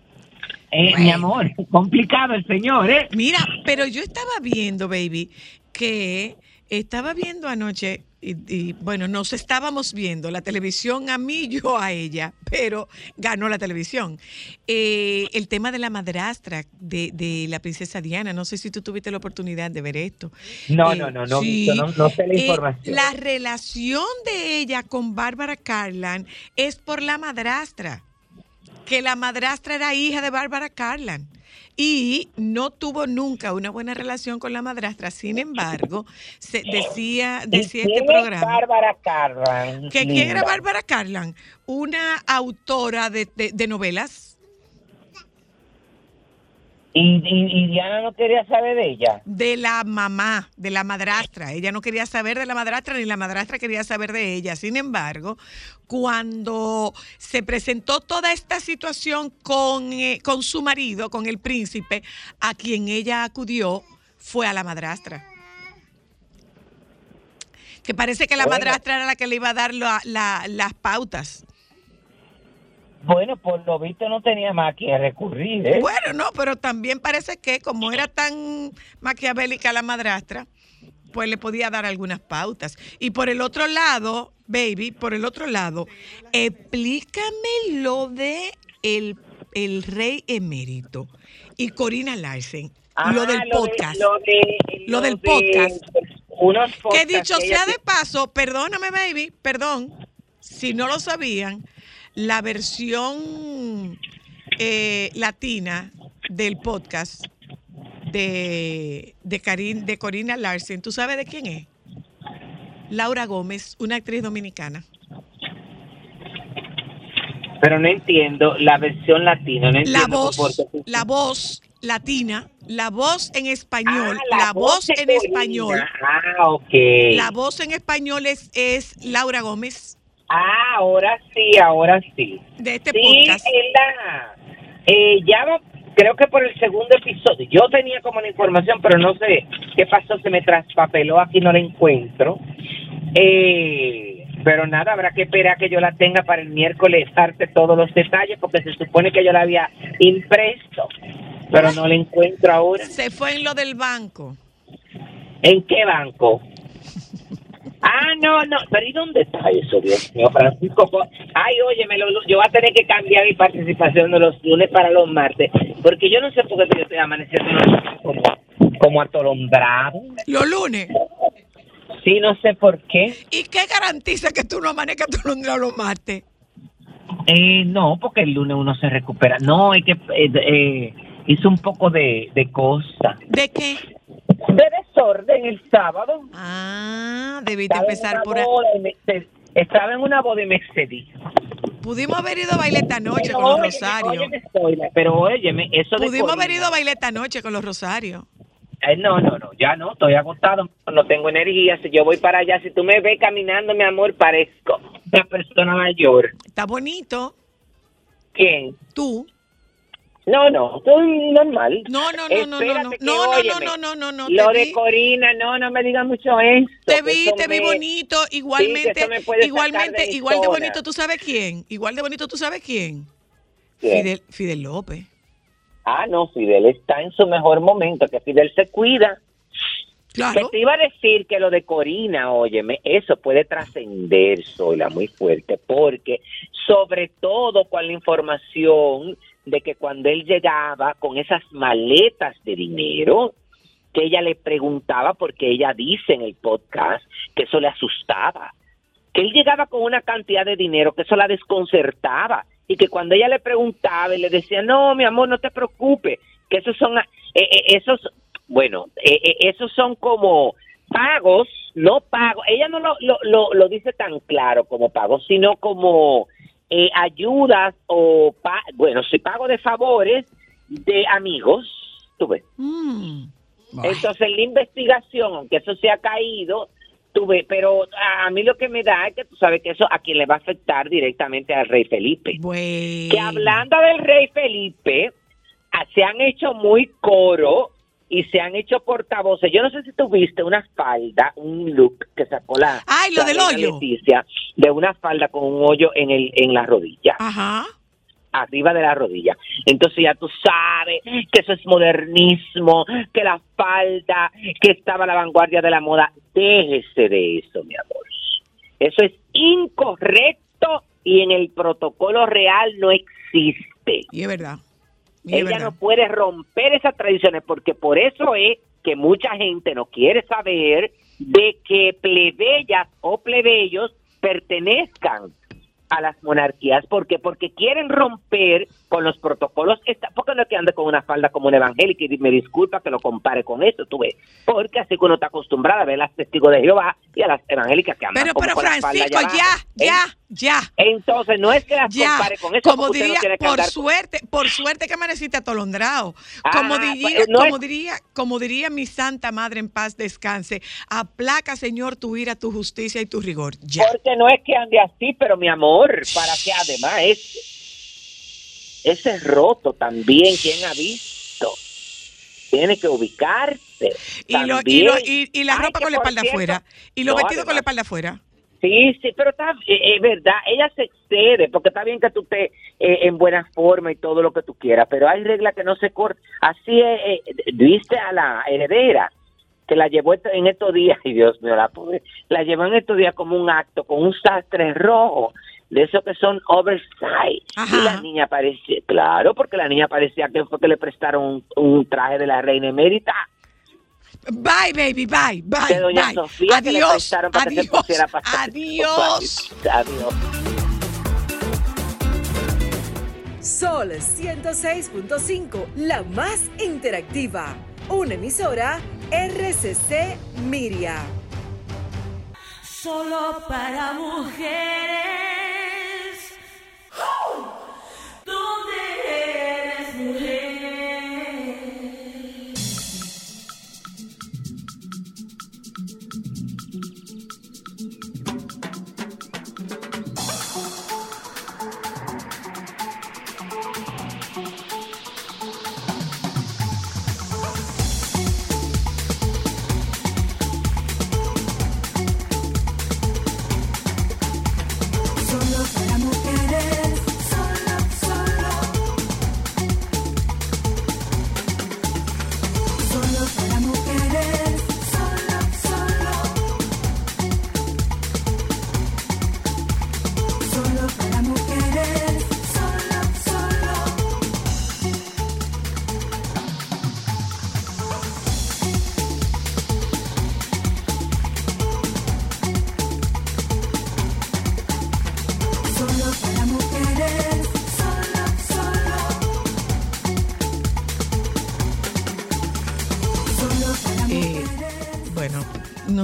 Eh, Bueno. Mi amor, complicado el señor, ¿eh? Mira, pero yo estaba viendo, baby, que estaba viendo anoche, y, y, bueno, nos estábamos viendo la televisión a mí, yo a ella, pero ganó la televisión. Eh, el tema de la madrastra de, de la princesa Diana, no sé si tú tuviste la oportunidad de ver esto. No, Eh, no, no, no, sí. no, no sé la Eh, información. la relación de ella con Bárbara Carlan es por la madrastra, que la madrastra era hija de Bárbara Carlan y no tuvo nunca una buena relación con la madrastra. Sin embargo, se decía, ¿Y decía quién este es programa. Bárbara Carlan. ¿Que ¿Quién era? Bárbara Carlan? Una autora de, de- de novelas. ¿Y, y, y Diana no quería saber de ella. de la mamá, de la madrastra. Ella no quería saber de la madrastra ni la madrastra quería saber de ella. Sin embargo, cuando se presentó toda esta situación con, eh, con su marido, con el príncipe, a quien ella acudió fue a la madrastra. Que parece que la Bueno. madrastra era la que le iba a dar la- la- las pautas. Bueno, por lo visto no tenía más que recurrir, ¿eh? Bueno, no, pero también parece que como era tan maquiavélica la madrastra, pues le podía dar algunas pautas. Y por el otro lado, baby, por el otro lado, explícame lo de el, el rey emérito y Corina Larsen, Ah, lo del de- podcast. lo, de- Lo del de podcast. Unos que dicho sea de paso, perdóname, baby, perdón, si no lo sabían, la versión eh, latina del podcast de, de, Karin, de Corina Larsen, ¿tú sabes de quién es? Laura Gómez, una actriz dominicana. Pero no entiendo la versión latina, no La entiendo voz, por qué- la voz latina, la voz en español, Ah, la, voz, en Corina. español, Ah, ok. la voz en español es, es Laura Gómez Ah, ahora sí, ahora sí. de este sí, podcast. es la... Eh, ya va- creo que por el segundo episodio, yo tenía como la información, pero no sé qué pasó, se me traspapeló, aquí no la encuentro. Eh, pero nada, habrá que esperar que yo la tenga para el miércoles, darte todos los detalles, porque se supone que yo la había impreso, pero no la encuentro ahora. Se fue en lo del banco. ¿En qué banco? Ah, no, no, pero ¿y dónde está eso, Dios mío, Francisco? Co- Ay, oye, me lo, yo voy a tener que cambiar mi participación de los lunes para los martes, porque yo no sé por qué yo estoy amaneciendo como, como atolondrado. Los lunes. Sí, no sé por qué. ¿Y qué garantiza que tú no amanezcas los los martes? Eh, no, porque el lunes uno se recupera. No, es que eh, eh, hizo un poco de, de cosa. ¿De qué? De desorden el sábado. Ah, debiste empezar por ahí. estaba en una boda y me excedí. Pudimos haber ido a bailar esta noche Pero con los rosarios. pero óyeme, eso de Pudimos haber ido a bailar esta noche con los rosarios. Eh, no, no, no, ya no, estoy agotado, no tengo energía. Si yo voy para allá, si tú me ves caminando, mi amor, parezco una persona mayor. Está bonito. ¿Quién? Tú. No, no, estoy normal. No, no, no, no, no, no. Espérate que, No, no, no, no, no, no, no. Lo de vi, Corina, no, no me digas mucho esto. te que vi, te vi bonito. Igualmente, que igualmente, de igual de bonito, ¿tú sabes quién? Igual de bonito, ¿tú sabes quién? ¿Quién? Fidel, Fidel López. Ah, no, Fidel está en su mejor momento, que Fidel se cuida. Que Claro. te iba a decir que lo de Corina, óyeme, eso puede trascender, Sola, muy fuerte, porque sobre todo con la información de que cuando él llegaba con esas maletas de dinero, que ella le preguntaba, porque ella dice en el podcast que eso le asustaba, que él llegaba con una cantidad de dinero que eso la desconcertaba y que cuando ella le preguntaba y le decía, no, mi amor, no te preocupes, que esos son, eh, eh, esos, bueno, eh, esos son como pagos, no pagos, ella no lo, lo, lo dice tan claro como pagos, sino como eh, ayudas o, pa- bueno, si pago de favores de amigos, tú ves. Mm. Entonces, la investigación, aunque eso se ha caído, tuve, pero a mí lo que me da es que tú sabes que eso a quien le va a afectar directamente al rey Felipe. Bueno. Que hablando del rey Felipe, se han hecho muy coro y se han hecho portavoces. Yo no sé si tuviste una falda, un look que sacó la, Ay, lo del hoyo. Leticia, de una falda con un hoyo en el en la rodilla Ajá. arriba de la rodilla. Entonces ya tú sabes que eso es modernismo, que la falda, que estaba a la vanguardia de la moda. Déjese de eso, mi amor. Eso es incorrecto y en el protocolo real no existe. Y es verdad. Y es Ella verdad. no puede romper esas tradiciones porque por eso es que mucha gente no quiere saber de que plebeyas o plebeyos pertenezcan a las monarquías. ¿Por qué? Porque quieren romper con los protocolos. Esta- ¿Por qué no es que ande con una falda como una evangélica? Y me disculpa que lo compare con eso, tú ves. Porque así que uno está acostumbrado a ver a las testigos de Jehová y a las evangélicas que andan Pero, como pero con la falda Francisco, allá ya, ya, ya. Entonces, no es que las Ya, compare con eso. como porque no diría, por andar- suerte, por suerte que amaneciste atolondrado. Ah, Como pues, diría, no como es- diría, como diría mi santa madre en paz descanse, aplaca, Señor, tu ira, tu justicia y tu rigor. Ya. Porque no es que ande así, pero mi amor, para que además es ese roto también, ¿quién ha visto? Tiene que ubicarse. Y, lo, y, lo- y, y la Ay, ropa con la espalda cierto- afuera. Y los No, vestidos con la espalda afuera. Sí, sí, pero está, eh, es verdad, ella se excede, porque está bien que tú estés eh, en buena forma y todo lo que tú quieras, pero hay reglas que no se cortan. Así es, eh, viste a la heredera, que la llevó esto- en estos días, y Dios mío, la pobre, la llevó en estos días como un acto, con un sastre rojo, de esos que son oversize. Ajá. Y la niña parecía, claro, porque la niña parecía que fue que le prestaron un, un traje de la reina emérita. Bye, baby, bye, bye. de doña bye. Sofía que le adiós, prestaron para que se adiós, pusiera pasar. adiós. Adiós. Sol 106.5, la más interactiva. Una emisora RCC Miria. Solo para mujeres. ¿Dónde eres mujer?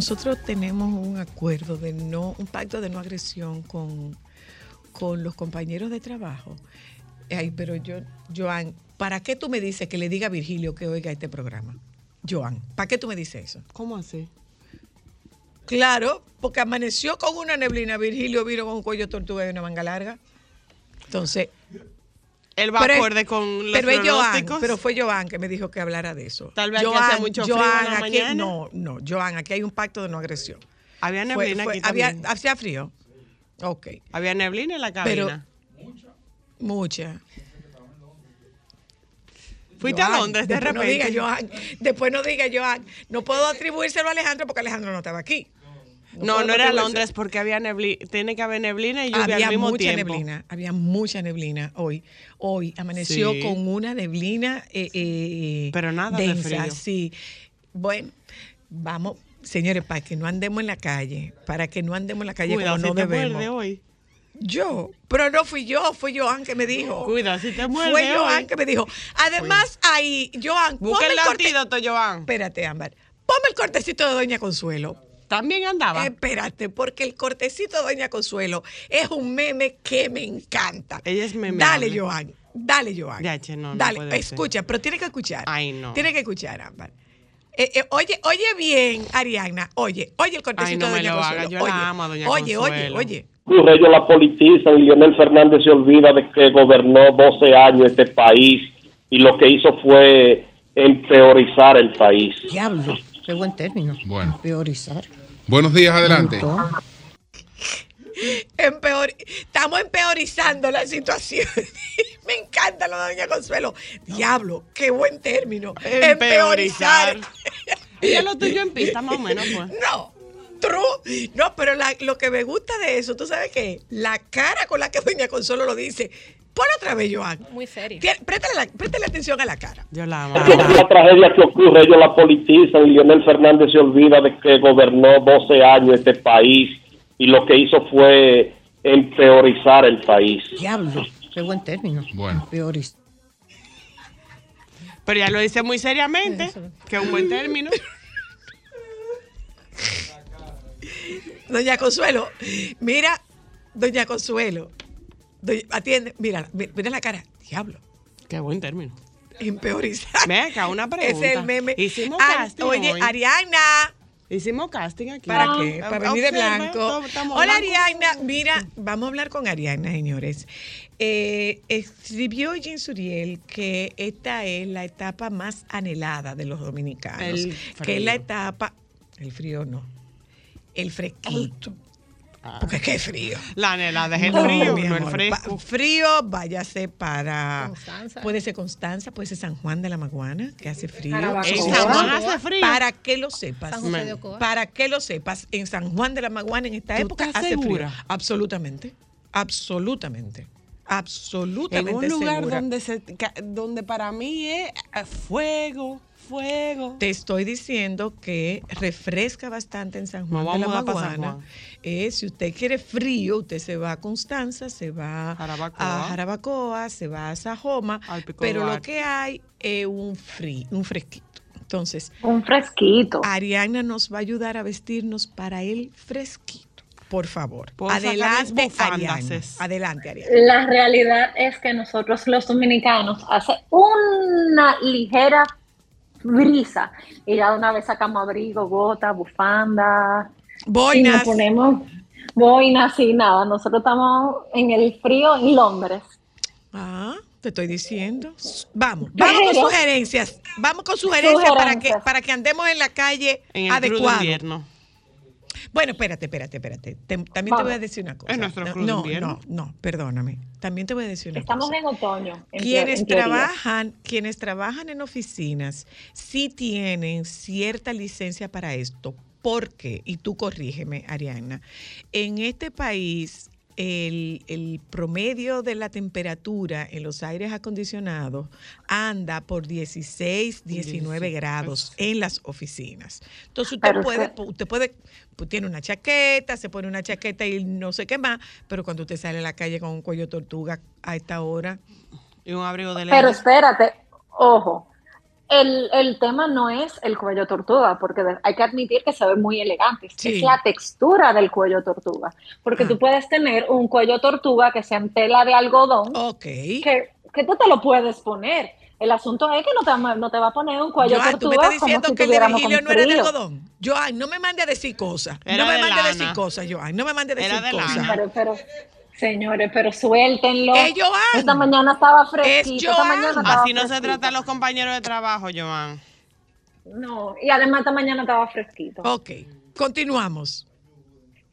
Nosotros tenemos un acuerdo de no, un pacto de no agresión con, con los compañeros de trabajo. Ay, pero yo, Joan, ¿para qué tú me dices que le diga a Virgilio que oiga este programa? Joan, ¿para qué tú me dices eso? ¿Cómo así? Claro, porque amaneció con una neblina, Virgilio vino con un cuello tortuga y una manga larga. Entonces, Él va Pero- acorde con los pero es Joan, pronósticos. pero fue Joan que me dijo que hablara de eso. Tal vez aquí hace mucho frío en la aquí- mañana. No, no, Joan, aquí hay un pacto de no agresión. Había Fue- neblina fue- aquí había, también. ¿Hacía frío? Ok, Había neblina en la Pero- cabina. mucha. Fuiste a Joan, Londres de repente. No diga Joan, después no diga Joan. No puedo atribuírselo a Alejandro porque Alejandro no estaba aquí. No, no era. Londres porque había neblina. Tiene que haber neblina y lluvia había al mismo mucha tiempo. neblina, había mucha neblina hoy. Hoy amaneció Sí. con una neblina eh, eh, Pero nada de densa, frío. sí. Bueno, vamos, señores, para que no andemos en la calle, para que no andemos en la calle Cuidado como si no te debemos. muerde hoy. Yo, pero no fui yo, fue Joan que me dijo. Cuidado si te muerde Fue Joan hoy. que me dijo. Además, ahí, Joan, Busca el antídoto, Joan. Espérate, Ámbar. Ponme el cortecito de Doña Consuelo. También andaba. Espérate, porque el cortecito de Doña Consuelo es un meme que me encanta. Ella es memeable. Dale, Joan. Dale, Joan. Ya, che, no, no Dale, ser. escucha, pero tiene que escuchar. Ay, no. Tiene que escuchar, Ámbar. Eh, eh, oye, oye bien, Ariana. Oye, oye el cortecito Ay, no de me Doña lo Consuelo. haga, yo la oye, amo a Doña oye, oye, Consuelo. oye. ocurre, ellos la politizan y Leonel Fernández se olvida de que gobernó 12 años este país y lo que hizo fue empeorizar el país. Diablo, qué buen término. Bueno. Priorizar. Buenos días, adelante. Empeor, estamos empeorizando la situación. Me encanta lo de Doña Consuelo. Diablo, qué buen término. Empeorizar. Empeorizar. Ella lo tuyo en pista, más o menos, pues. No, true. No, pero la- lo que me gusta de eso, ¿tú sabes qué? La cara con la que Doña Consuelo lo dice. Ponlo otra vez, Joan. Muy serio. Préstale, la- préstale atención a la cara. Yo la amo. La tragedia que ocurre, ellos la politizan y Leonel Fernández se olvida de que gobernó 12 años este país y lo que hizo fue empeorizar el país. Diablo, qué buen término. Bueno. Priorizar. Pero ya lo dice muy seriamente, que es un buen término. Doña Consuelo, mira, Doña Consuelo. Atiende, mira, mi- mira la cara. Diablo. Qué buen término. Empeorizar. Ven acá, una pregunta. Ese es el meme. Hicimos Ar- casting Oye, hoy. Ariana. Hicimos casting aquí. ¿Para Ah, qué? Para venir de blanco. Hola. Ariana. Mira, vamos a hablar con Ariana, señores. Eh, escribió Jean Suriel que esta es la etapa más anhelada de los dominicanos. El que es la etapa. El frío no. El fresquito. Ah. Porque qué frío. La nela es el No, frío, no el fresco. pa- frío, váyase para. Constanza. Puede ser Constanza, puede ser San Juan de la Maguana, que hace frío. En San Juan es hace frío. Para que lo sepas. San José de Ocoa. Para que lo sepas, en San Juan de la Maguana en esta ¿Tú época estás hace segura? frío. Absolutamente. Absolutamente. En Absolutamente un lugar segura. donde, se, donde para mí es eh, fuego, fuego. Te estoy diciendo que refresca bastante en San Juan de la a San Maguana. Juan. Eh, si usted quiere frío, usted se va a Constanza, se va Jarabacoa. a Jarabacoa, se va a Sajoma, pero lo que hay es un frío, un fresquito. Entonces, Un fresquito. Ariana nos va a ayudar a vestirnos para el fresquito. Por favor. Adelante, Ariana. Adelante, Ariana. La realidad es que nosotros los dominicanos hace una ligera brisa y ya de una vez sacamos abrigo, gota, bufanda y nos Boinas. ponemos boinas y nada. Nosotros estamos en el frío en Londres. Ah, te estoy diciendo. Vamos, vamos con sugerencias. Vamos con sugerencias, para que para que andemos en la calle En el invierno. Bueno, espérate, espérate, espérate. Te- también te voy a decir una cosa. Es nuestro no, crudo no, invierno. no, no, perdóname. También te voy a decir una Estamos cosa. en otoño. en teo- Quienes en trabajan, quienes trabajan en oficinas sí tienen cierta licencia para esto. ¿Por qué? Y tú corrígeme, Ariana. En este país, el, el promedio de la temperatura en los aires acondicionados anda por 16, 19 grados en las oficinas. Entonces usted Pero puede, usted- usted puede, pues, tiene una chaqueta, se pone una chaqueta y no sé qué más, pero cuando usted sale a la calle con un cuello de tortuga a esta hora, Y un abrigo de Pero lana. espérate, ojo. El, el tema no es el cuello tortuga, porque hay que admitir que se ve muy elegante. Sí. Es la textura del cuello tortuga. Porque Ah. tú puedes tener un cuello tortuga que sea en tela de algodón, Ok. que, que tú te lo puedes poner. El asunto es que no te, va- no te va a poner un cuello Joan, tú me tortuga estás diciendo si que el de Virgilio no era de algodón. Joan, no me mande a decir cosas. Era no me de mande a decir cosas, Joan. No me mande a Era decir de cosas. lana. Pero, pero, señores, pero suéltenlo. Es Joan. Esta mañana estaba fresquito. Esta Joan. mañana estaba Así no se fresquito. trata a los compañeros de trabajo, Joan. No, y además esta mañana estaba fresquito. Ok, continuamos.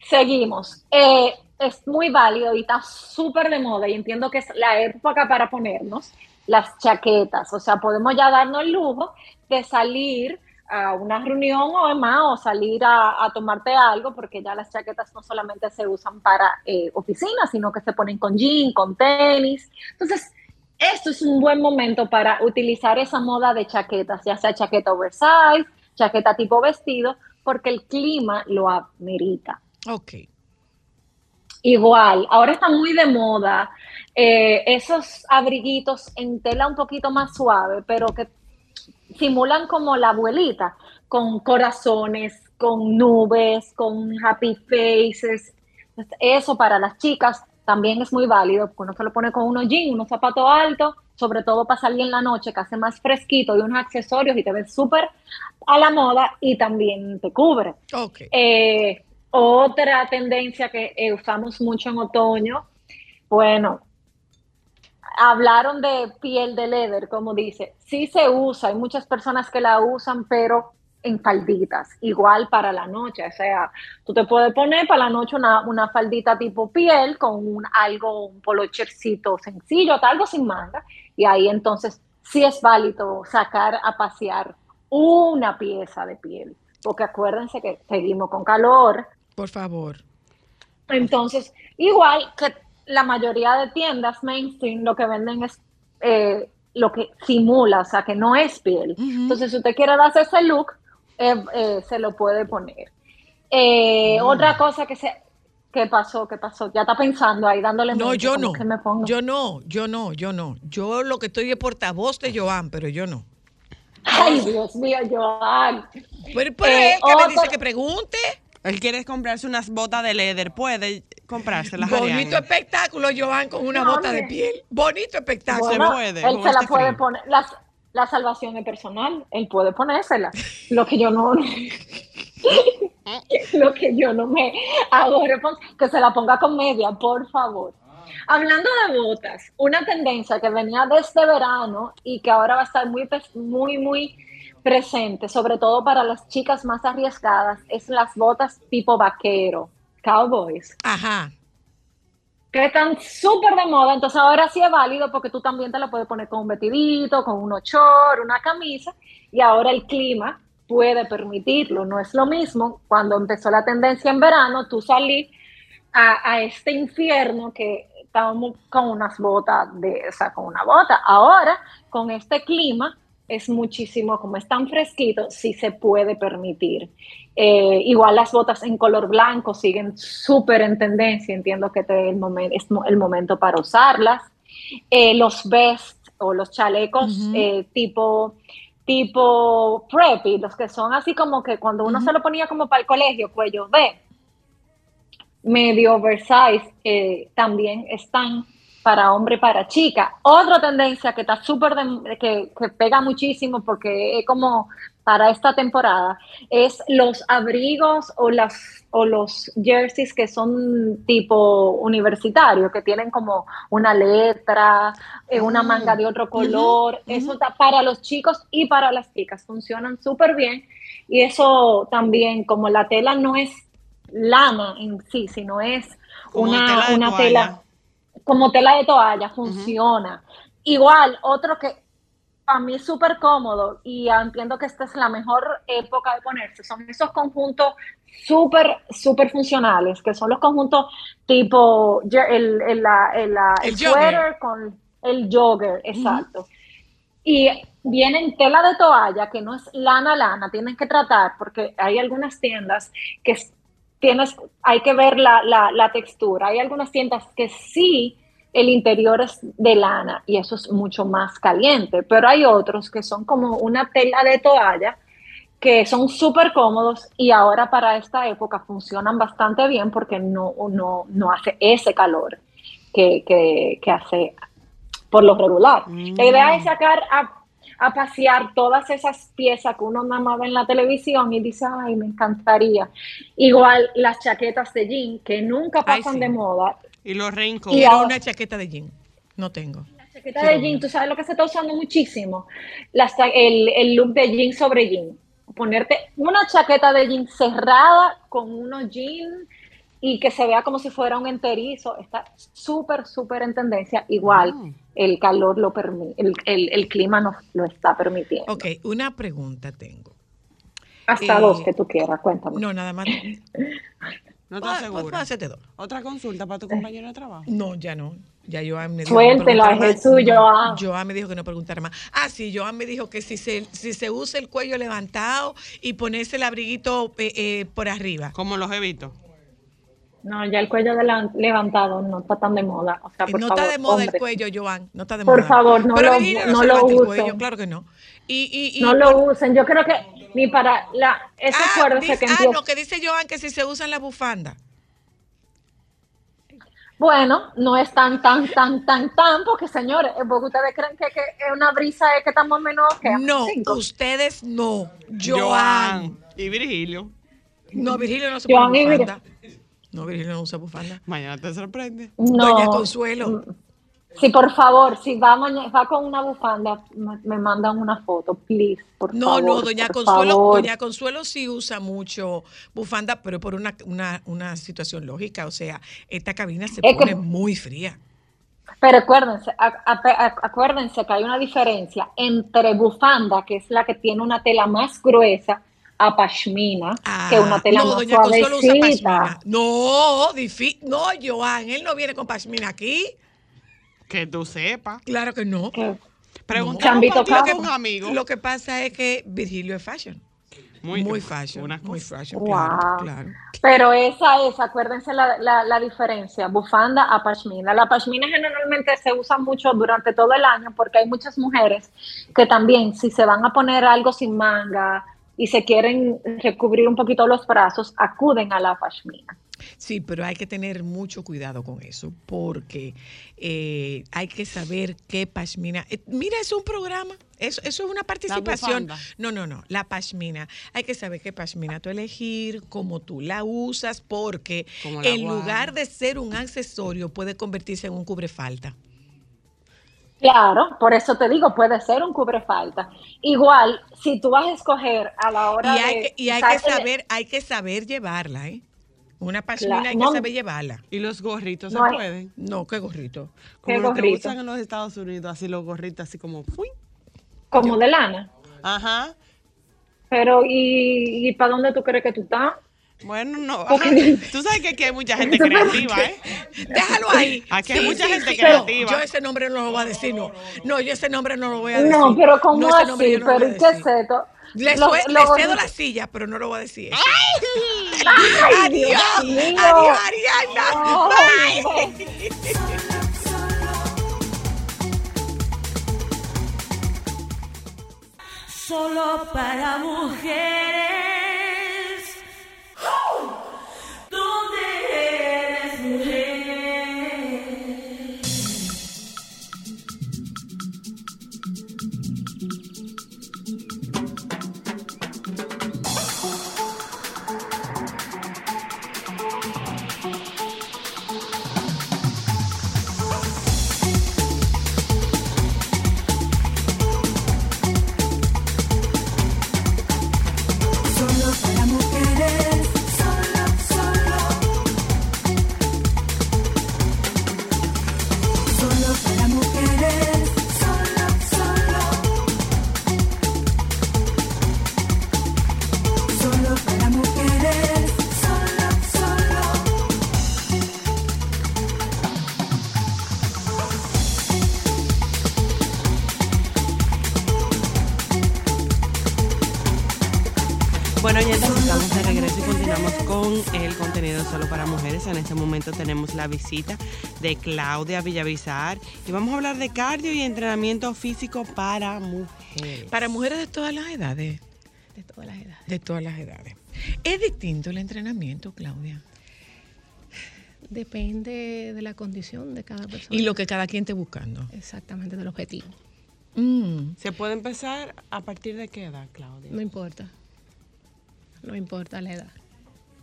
Seguimos. Eh, es muy válido y está súper de moda y entiendo que es la época para ponernos las chaquetas. O sea, podemos ya darnos el lujo de salir a una reunión o demás o salir a, a tomarte algo porque ya las chaquetas no solamente se usan para eh, oficinas, sino que se ponen con jean, con tenis. Entonces, esto es un buen momento para utilizar esa moda de chaquetas, ya sea chaqueta oversize, chaqueta tipo vestido, porque el clima lo amerita. Ok. Igual, ahora está muy de moda eh, esos abriguitos en tela un poquito más suave, pero que simulan como la abuelita, con corazones, con nubes, con happy faces. Eso para las chicas también es muy válido, porque uno se lo pone con unos jeans, unos zapatos altos, sobre todo para salir en la noche, que hace más fresquito, y unos accesorios y te ves súper a la moda y también te cubre. Eh, otra tendencia que eh, usamos mucho en otoño, bueno, hablaron de piel de leather, como dice, sí se usa, hay muchas personas que la usan, pero en falditas, igual para la noche, o sea, tú te puedes poner para la noche una, una faldita tipo piel con un algo, un polochercito sencillo, algo sin manga, y ahí entonces sí es válido sacar a pasear una pieza de piel, porque acuérdense que seguimos con calor, Por favor. entonces, igual que la mayoría de tiendas mainstream lo que venden es eh, lo que simula, o sea, que no es piel. Entonces, si usted quiere darse ese look, eh, eh, se lo puede poner. Eh, Mm. Otra cosa que se... ¿Qué pasó? ¿Qué pasó? Ya está pensando ahí, dándole No, yo no. que me pongo. Yo no, yo no, yo no. Yo lo que estoy es portavoz de Joan, pero yo no. Ay, Dios mío, Joan. Pero, pero es que me otra- dice que pregunte. Él quiere comprarse unas botas de leather. Puede comprárselas, Bonito espectáculo, Joan, con una No, bota de piel. Bonito espectáculo. se Bueno, puede, Él se la este puede frío. poner. La, la salvación es personal. Él puede ponérsela. Lo que yo no. lo que yo no me hago que se la ponga con media, por favor. Hablando de botas, una tendencia que venía desde verano y que ahora va a estar muy, pes- muy, muy presente, sobre todo para las chicas más arriesgadas, es las botas tipo vaquero, cowboys Ajá. que están súper de moda, entonces ahora sí es válido porque tú también te la puedes poner con un vestidito, con unos shorts, una camisa, y ahora el clima puede permitirlo. No es lo mismo cuando empezó la tendencia en verano, tú salí a, a este infierno que estábamos con unas botas, de, o sea, con una bota. Ahora, con este clima, es muchísimo, como es tan fresquito, sí se puede permitir. Eh, igual las botas en color blanco siguen súper en tendencia, entiendo que es el, momen- es el momento para usarlas. Eh, los vests o los chalecos eh, tipo, tipo preppy, los que son así como que cuando uno se lo ponía como para el colegio, cuello B, medio oversize, también están para hombre y para chica. Otra tendencia que está súper, que, que pega muchísimo porque es como para esta temporada, es los abrigos o, las, o los jerseys que son tipo universitario, que tienen como una letra, eh, una Ah, manga de otro color. Eso está para los chicos y para las chicas. Funcionan súper bien. Y eso también, como la tela no es lana en sí, sino es Como una, tela una tela como tela de toalla, funciona. Igual, otro que a mí es súper cómodo y entiendo que esta es la mejor época de ponerse, son esos conjuntos súper, súper funcionales, que son los conjuntos tipo el, el, la- el, la- suéter con el jogger, exacto. Y vienen tela de toalla, que no es lana, lana, tienen que tratar, porque hay algunas tiendas que tienes, hay que ver la, la, la textura. Hay algunas tiendas que sí el interior es de lana y eso es mucho más caliente, pero hay otros que son como una tela de toalla que son súper cómodos y ahora para esta época funcionan bastante bien porque no, no, no hace ese calor que, que, que hace por lo regular. La idea es sacar a, a pasear todas esas piezas que uno mamaba en la televisión y dice, ay, me encantaría. Igual las chaquetas de jean que nunca Ay, pasan sí. de moda. Y los rincos. Y Quiero una chaqueta de jean. No tengo. La chaqueta de jean, tú sabes lo que se está usando muchísimo. Las el, el look de jean sobre jean. Ponerte una chaqueta de jean cerrada con unos jeans y que se vea como si fuera un enterizo. Está súper, súper en tendencia. Igual el calor lo permite, el, el- el clima nos lo está permitiendo. Ok, una pregunta tengo. Hasta Eh, dos que tú quieras, cuéntame. No, nada más. No hacerte dos. Otra consulta para tu compañero de trabajo. No, ya no. Ya Joan me dijo. Suéltelo a. Jesús, Joan. Joan me dijo que no preguntara más. Ah, sí, Joan me dijo que si se, si se usa el cuello levantado y ponerse el abriguito eh, eh, por arriba. Como los evito. No, ya el cuello de la- levantado no está tan de moda. O sea, Eh, por no favor, está de moda hombre, el cuello, Joan. No está de Por moda. favor, no Pero lo- no, no lo usen. cuello, claro que no. Y, y, y No lo usen. Yo creo que ni para la. Ese Ah, acuérdese dice- que ah, no, que dice Joan que si se usan las bufandas. Bueno, no es tan, tan, tan, tan, tan, porque señores, porque ustedes creen que, que es una brisa es que estamos menos que No, cinco. ustedes no. Joan. Y Virgilio. No, Virgilio no se Joan pone y bufanda. No, Virgilio no usa bufanda. Mañana te sorprende. No. Doña Consuelo. Sí, por favor, si va, maña- va con una bufanda, me, mandan una foto, please, por No, favor. no, doña por Consuelo, favor. doña Consuelo sí usa mucho bufanda, pero por una, una, una situación lógica. O sea, esta cabina se Es que- pone muy fría. Pero acuérdense, acuérdense que hay una diferencia entre bufanda, que es la que tiene una tela más gruesa, a pashmina, que es una tela Ah, no, más doña Consuelo usa suavecita. pashmina. No, difí- no, Joan, él no viene con pashmina aquí. Que tú sepas. Claro que no. Preguntamos a un amigo. Lo que pasa es que Virgilio es fashion. Muy, Muy fashion. Muy fashion, Wow. claro, claro. Pero esa es, acuérdense la, la, la diferencia, bufanda a pashmina. La pashmina generalmente se usa mucho durante todo el año porque hay muchas mujeres que también si se van a poner algo sin manga y se quieren recubrir un poquito los brazos, acuden a la pashmina. Sí, pero hay que tener mucho cuidado con eso, porque eh, hay que saber qué pashmina. eh, mira, es un programa, eso, eso es una participación. No, no, no, la pashmina. Hay que saber qué pashmina tú elegir, cómo tú la usas, porque en lugar de ser un accesorio puede convertirse en un cubrefalta. Claro, por eso te digo, puede ser un cubrefalta. Igual, si tú vas a escoger a la Y hora hay, de... que, y hay que saber, hay que saber llevarla, ¿eh? Una pashmina Claro, hay que no. saber llevarla. ¿Y los gorritos No se hay- pueden? No, qué gorrito. Como ¿Qué los que usan en los Estados Unidos, así los gorritos, así como... ¡fui! Como de lana. Ajá. Pero, ¿y, y para dónde tú crees que tú estás? Bueno, no. Porque-. Tú sabes que aquí hay mucha gente creativa, ¿eh? Déjalo ahí. Aquí hay mucha sí, gente sí. creativa. Yo ese nombre no lo voy a decir, no. No, yo ese nombre no lo voy a decir. No, pero ¿cómo No, nombre así? yo no lo Pero voy a ¿y qué es esto? Le, Lo- sue- lo le cedo la silla, pero no lo voy a decir. eso. ¡Ay, adiós, Dios mío! adiós, Ariana. Ay, Bye. Solo para mujeres. Momento tenemos la visita de Claudia Villavizar y vamos a hablar de cardio y entrenamiento físico para mujeres. Para mujeres de todas las edades. De todas las edades. De todas las edades. ¿Es distinto el entrenamiento, Claudia? Depende de la condición de cada persona. Y lo que cada quien esté buscando. Exactamente, del objetivo. Mm. ¿Se puede empezar a partir de qué edad, Claudia? No importa. No importa la edad.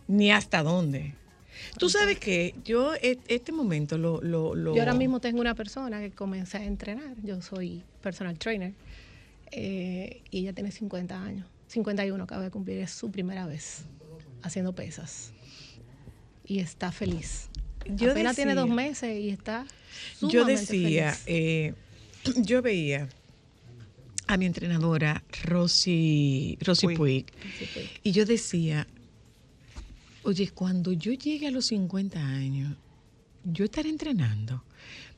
Ni hasta dónde. Tú sabes que yo e- este momento lo, lo, lo- Yo ahora mismo tengo una persona que comencé a entrenar. Yo soy personal trainer. eh, y ella tiene 50 años. 51 acaba de cumplir. Es su primera vez haciendo pesas. Y está feliz. Yo Apenas tiene decía- dos meses y está Yo decía, feliz. eh, yo veía a mi entrenadora Rosy, Rosy Puig. Y yo decía, oye, cuando yo llegue a los 50 años, yo estaré entrenando.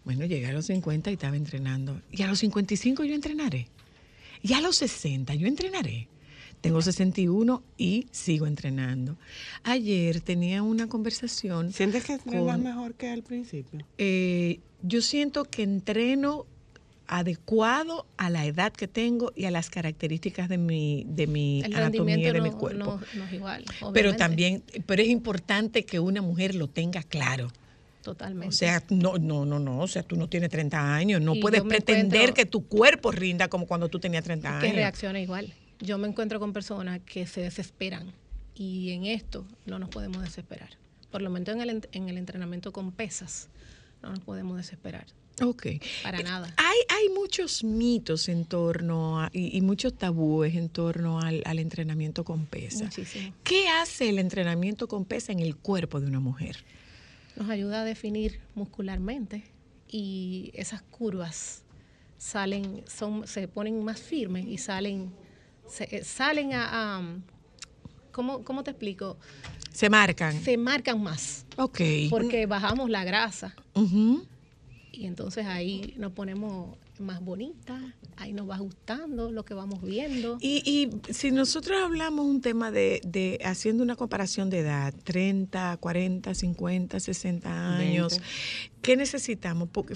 Bueno, llegué a los 50 y estaba entrenando. Y a los 55 yo entrenaré. Y a los 60 yo entrenaré. Tengo 61 y sigo entrenando. Ayer tenía una conversación. ¿Sientes que entrenas con- mejor que al principio? eh, yo siento que entreno adecuado a la edad que tengo y a las características de mi, de mi El anatomía de mi cuerpo. no- no es igual. pero también, pero es importante que una mujer lo tenga claro. Totalmente. O sea, no, no, no, no, o sea, tú no tienes 30 años, no Y puedes pretender que tu cuerpo rinda como cuando tú tenías 30 que años. reacciona igual. Yo me encuentro con personas que se desesperan y en esto no nos podemos desesperar. Por lo menos en el, en el entrenamiento con pesas no nos podemos desesperar. Ok. Para nada. Hay, hay muchos mitos en torno a, y, y muchos tabúes en torno al, al entrenamiento con pesa. Muchísimo. ¿Qué hace el entrenamiento con pesa en el cuerpo de una mujer? Nos ayuda a definir muscularmente y esas curvas salen, son, se ponen más firmes y salen, se- eh, salen a, a- ¿cómo, ¿cómo te explico? Se marcan. Se marcan más Ok. porque bajamos la grasa Ujú. Y entonces ahí nos ponemos más bonitas, ahí nos va gustando lo que vamos viendo. Y, y si nosotros hablamos un tema de, de haciendo una comparación de edad, 30, 40, 50, 60 años, 20. ¿qué necesitamos? Porque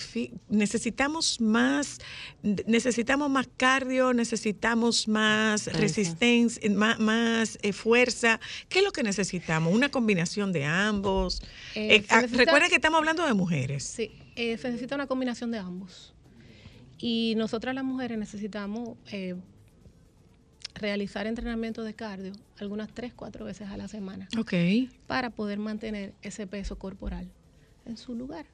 necesitamos más, necesitamos más cardio, necesitamos más resistencia, más, más, eh, fuerza. ¿Qué es lo que necesitamos? Una combinación de ambos. Eh, Eh, ah, recuerda que estamos hablando de mujeres. Sí, eh, se necesita una combinación de ambos. Y nosotras las mujeres necesitamos eh, realizar entrenamiento de cardio algunas tres, cuatro veces a la semana Ok. para poder mantener ese peso corporal en su lugar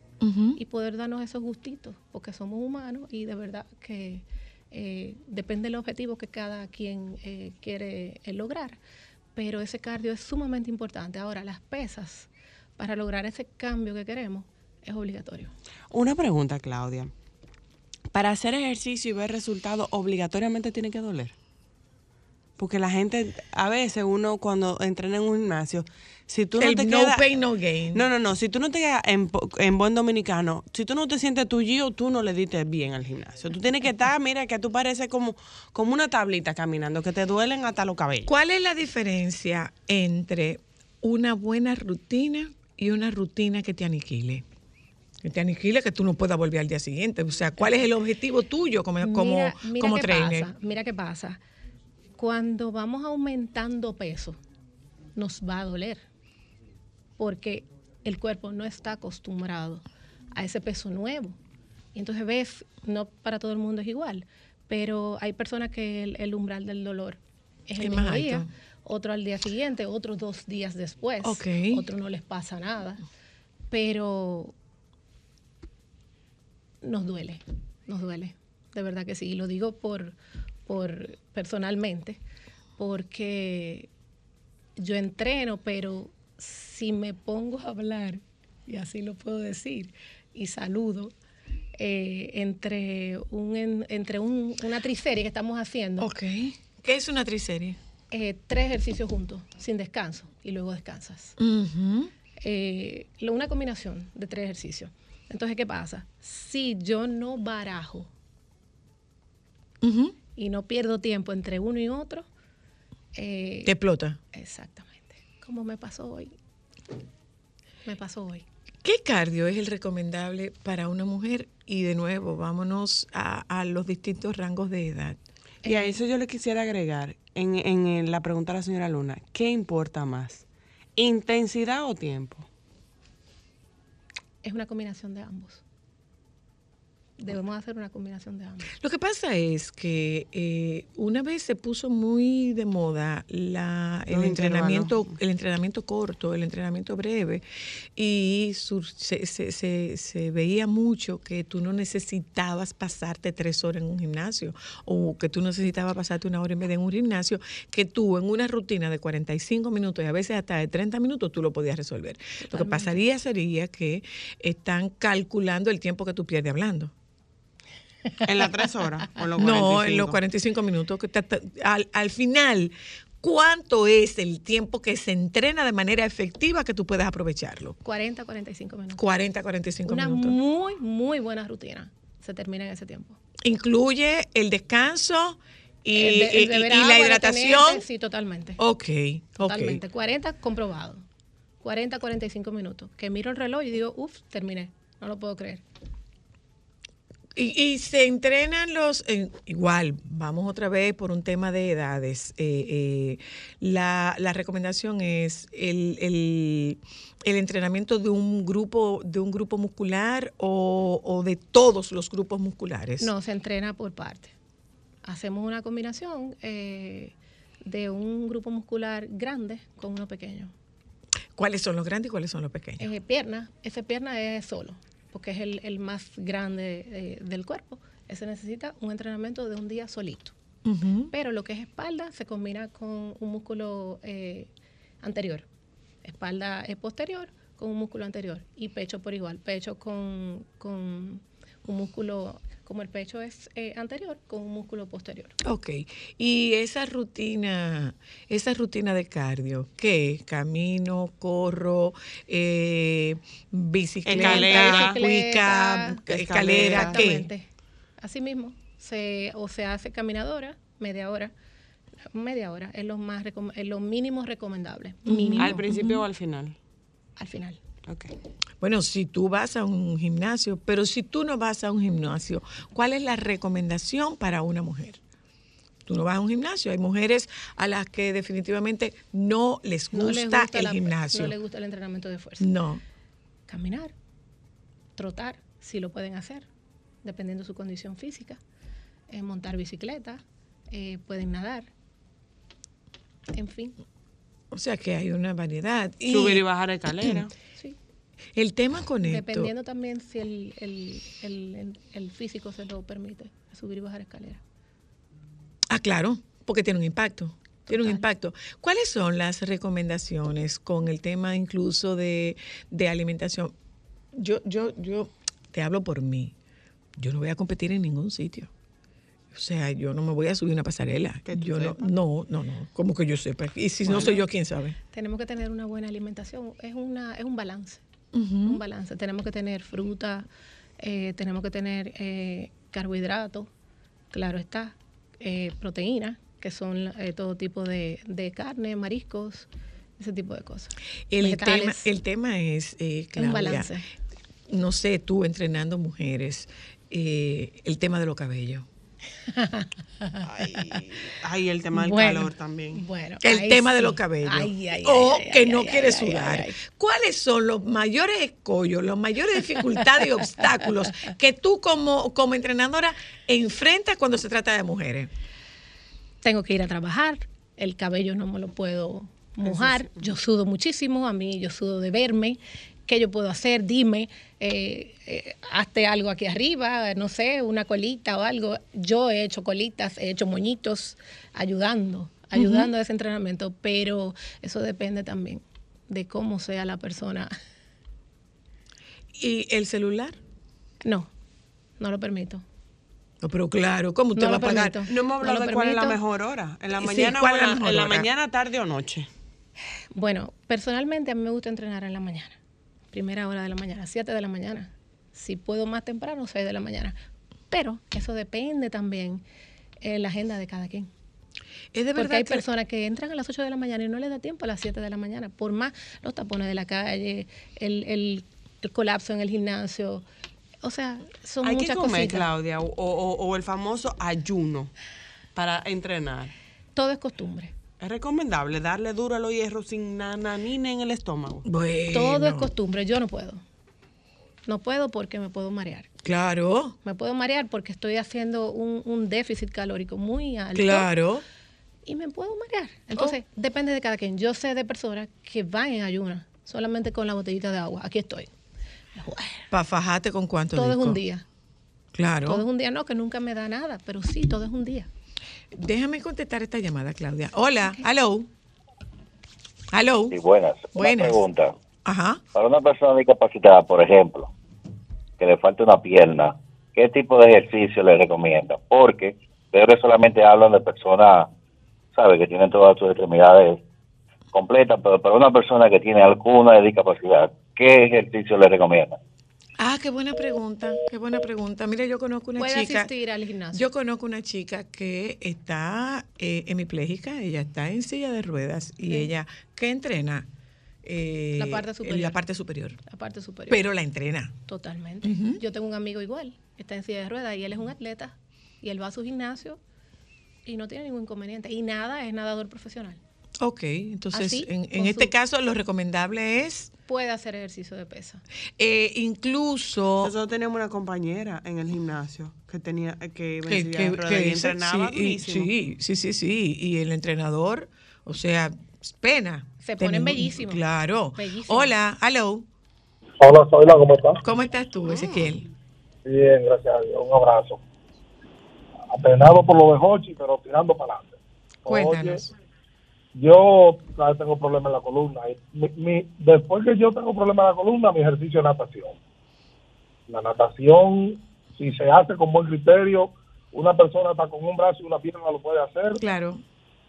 y poder darnos esos gustitos, porque somos humanos y de verdad que eh, depende del objetivo que cada quien eh, quiere eh, lograr. Pero ese cardio es sumamente importante. Ahora, las pesas, para lograr ese cambio que queremos, es obligatorio. Una pregunta, Claudia. Para hacer ejercicio y ver resultados, obligatoriamente tiene que doler. Porque la gente, a veces uno cuando entrena en un gimnasio, si tú no El te no quedas... pain, no gain. No, no, no. Si tú no te quedas en, en buen dominicano, si tú no te sientes tuyo, tú no le diste bien al gimnasio. Tú tienes que estar, mira, que tú pareces como, como una tablita caminando, que te duelen hasta los cabellos. ¿Cuál es la diferencia entre una buena rutina y una rutina que te aniquile? Que te aniquile, que tú no puedas volver al día siguiente. O sea, ¿cuál es el objetivo tuyo como, como, Mira- mira como trainer? pasa, mira qué pasa. Cuando vamos aumentando peso, nos va a doler. Porque el cuerpo no está acostumbrado a ese peso nuevo. Y entonces ves, no para todo el mundo es igual, pero hay personas que el, el umbral del dolor es el mismo día, alto. otro al día siguiente, otros dos días después, otro no les pasa nada. Pero nos duele, nos duele, de verdad que sí. Y lo digo por, por personalmente, porque yo entreno, pero si me pongo a hablar, y así lo puedo decir, y saludo, eh, entre, un, en- entre un- una triserie que estamos haciendo, Ok. ¿Qué es una triserie? eh, tres ejercicios juntos, sin descanso, y luego descansas. Eh, lo- una combinación de tres ejercicios. Entonces, ¿qué pasa? Si yo no barajo y no pierdo tiempo entre uno y otro, eh, Te explota. Exactamente. Como me pasó hoy. Me pasó hoy. ¿Qué cardio es el recomendable para una mujer? Y de nuevo, vámonos a, a los distintos rangos de edad. Y a eso yo le quisiera agregar, en, en la pregunta a la señora Luna, ¿qué importa más? ¿Intensidad o tiempo? Es una combinación de ambos. Debemos hacer una combinación de ambos. Lo que pasa es que eh, una vez se puso muy de moda la, el Los entrenamiento, el entrenamiento corto, el entrenamiento breve, y sur- se, se- se- se veía mucho que tú no necesitabas pasarte tres horas en un gimnasio, o que tú necesitabas pasarte una hora en vez de en un gimnasio, que tú en una rutina de 45 minutos y a veces hasta de 30 minutos tú lo podías resolver. Lo que pasaría sería que están calculando el tiempo que tú pierdes hablando. ¿En las tres horas? ¿O los No, en los 45 45? minutos. Que al, al final, ¿cuánto es el tiempo que se entrena de manera efectiva que tú puedes aprovecharlo? 40, 45 minutos. 40, 45 Una minutos. muy, muy buena rutina. Se termina en ese tiempo. Incluye el descanso y, El de- el y- y- y la hidratación. Sí, totalmente. Ok, ok. Totalmente. 40 comprobado. 40, 45 minutos. Que miro el reloj y digo, uff, terminé. No lo puedo creer. Y, y se entrenan los, eh, igual, vamos otra vez por un tema de edades. Eh, eh, la, la recomendación es el, el- el entrenamiento de un grupo, de un grupo muscular o, o de todos los grupos musculares. No, se entrena por parte. Hacemos una combinación eh, de un grupo muscular grande con uno pequeño. ¿Cuáles son los grandes y cuáles son los pequeños? Eh, pierna, ese pierna es solo, porque es el, el más grande eh, del cuerpo. Ese necesita un entrenamiento de un día solito. Pero lo que es espalda se combina con un músculo eh, anterior. Espalda es posterior con un músculo anterior. Y pecho por igual. Pecho con, con un músculo, como el pecho es eh, anterior, con un músculo posterior. Ok. Y esa rutina, esa rutina de cardio, ¿qué? es? Camino, corro, eh, bicicleta, Escalera. cuica, escalera, ¿qué? Exactamente. Así mismo. Se, o se hace caminadora, media hora. Media hora es lo más recom- es lo mínimo recomendable. Mínimo. ¿Al principio o al final? Al final. Ok. Bueno, si tú vas a un gimnasio, pero si tú no vas a un gimnasio, ¿cuál es la recomendación para una mujer? Tú no vas a un gimnasio. Hay mujeres a las que definitivamente no les gusta, No les gusta el la- gimnasio. No les gusta el entrenamiento de fuerza. No. Caminar, trotar, si lo pueden hacer, dependiendo de su condición física. Eh, montar bicicleta, eh, pueden nadar. En fin, O sea que hay una variedad. Y Subir y bajar escalera. sí. El tema con esto. Dependiendo también si el, el, el- el- el físico se lo permite, subir y bajar escalera. Ah, claro, porque tiene un impacto. Tiene un impacto. ¿Cuáles son las recomendaciones con el tema incluso de, de alimentación? Yo, yo, yo te hablo por mí. Yo no voy a competir en ningún sitio. O sea, yo no me voy a subir una pasarela. Yo no, no, no, no. Como que yo sepa. Y si no soy yo, ¿quién sabe? Tenemos que tener una buena alimentación, es, una, es un balance. Un balance. Tenemos que tener fruta, eh, tenemos que tener eh, carbohidratos, claro está, eh, proteínas, que son eh, todo tipo de, de carne, mariscos, ese tipo de cosas. El tema, el tema es, eh, Claudia, un balance. no sé, tú entrenando mujeres, el tema de los cabellos. Ay, ay, el tema del Bueno, calor también. Bueno, El tema de los cabellos. Ay, ay, o ay, ay, que ay, no ay, quiere ay, sudar. ay, ay. ¿Cuáles son los mayores escollos, las mayores dificultades y obstáculos que tú como, como entrenadora enfrentas cuando se trata de mujeres? Tengo que ir a trabajar, el cabello no me lo puedo mojar, yo sudo muchísimo, a mí yo sudo de verme. ¿Qué yo puedo hacer? Dime, eh, eh, hazte algo aquí arriba, no sé, una colita o algo. Yo he hecho colitas, he hecho moñitos, ayudando, ayudando a ese entrenamiento, pero eso depende también de cómo sea la persona. ¿Y el celular? No, no lo permito. No, pero claro, ¿cómo usted No va a lo pagar? permito. No hemos hablado No de cuál es la mejor hora. En la Sí, mañana, ¿cuál o en la la, mejor en la hora? mañana, tarde o noche. Bueno, personalmente a mí me gusta entrenar en la mañana. Primera hora de la mañana, 7 de la mañana. Si puedo más temprano, 6 de la mañana. Pero eso depende también de la agenda de cada quien. Es de Porque verdad hay que- personas que entran a las 8 de la mañana y no les da tiempo a las 7 de la mañana, por más los tapones de la calle, el, el- el colapso en el gimnasio. O sea, son Hay que muchas comer, cositas. Claudia, o, o- o el famoso ayuno para entrenar. Todo es costumbre. Es recomendable darle duro a los hierros sin nananina en el estómago. Todo es costumbre. Yo no puedo. No puedo porque me puedo marear. Claro, Me puedo marear porque estoy haciendo un, un déficit calórico muy alto. claro. Y me puedo marear. Entonces, depende de cada quien. Yo sé de personas que van en ayunas solamente con la botellita de agua. Aquí estoy. Para fajarte con cuánto Todo es un día. Claro. Todo es un día, no, que nunca me da nada, pero sí, todo es un día. Déjame contestar esta llamada, Claudia. Hola, hello. Hello. Sí, buenas. Buenas. Una pregunta. Ajá. Para una persona discapacitada, por ejemplo, que le falta una pierna, ¿qué tipo de ejercicio le recomienda? Porque veo que solamente hablan de personas, ¿sabe? Que tienen todas sus extremidades completas, pero para una persona que tiene alguna discapacidad, ¿qué ejercicio le recomienda? Ah, qué buena pregunta, qué buena pregunta. Mira, yo conozco una Puede chica. asistir al gimnasio. Yo conozco una chica que está eh, hemipléjica, ella está en silla de ruedas y Sí. ella que entrena eh, La parte superior. La parte superior. La parte superior. Pero la entrena. Totalmente. Yo tengo un amigo igual, está en silla de ruedas y él es un atleta y él va a su gimnasio y no tiene ningún inconveniente. Y nada, es nadador profesional. Ok, entonces Así, en, en este su- caso lo recomendable es Puede hacer ejercicio de pesa. eh, incluso Nosotros teníamos una compañera en el gimnasio que tenía que, en que, que- ruedas que y entrenaba sí, y- sí, sí, sí, sí. Y el entrenador, o sea, pena. Se ponen ningún- bellísimos. Claro. Bellísimos. Hola, hello. Hola, Zoila, ¿cómo estás? ¿Cómo estás tú, Ezequiel? Bien, gracias a Dios. Un abrazo. Apenado por lo de Hochi, pero tirando para adelante. Cuéntanos. Oye, yo claro, tengo problemas en la columna. y mi- mi- después que yo tengo problemas en la columna, mi ejercicio es natación. La natación, si se hace con buen criterio, una persona está con un brazo y una pierna lo puede hacer. Claro.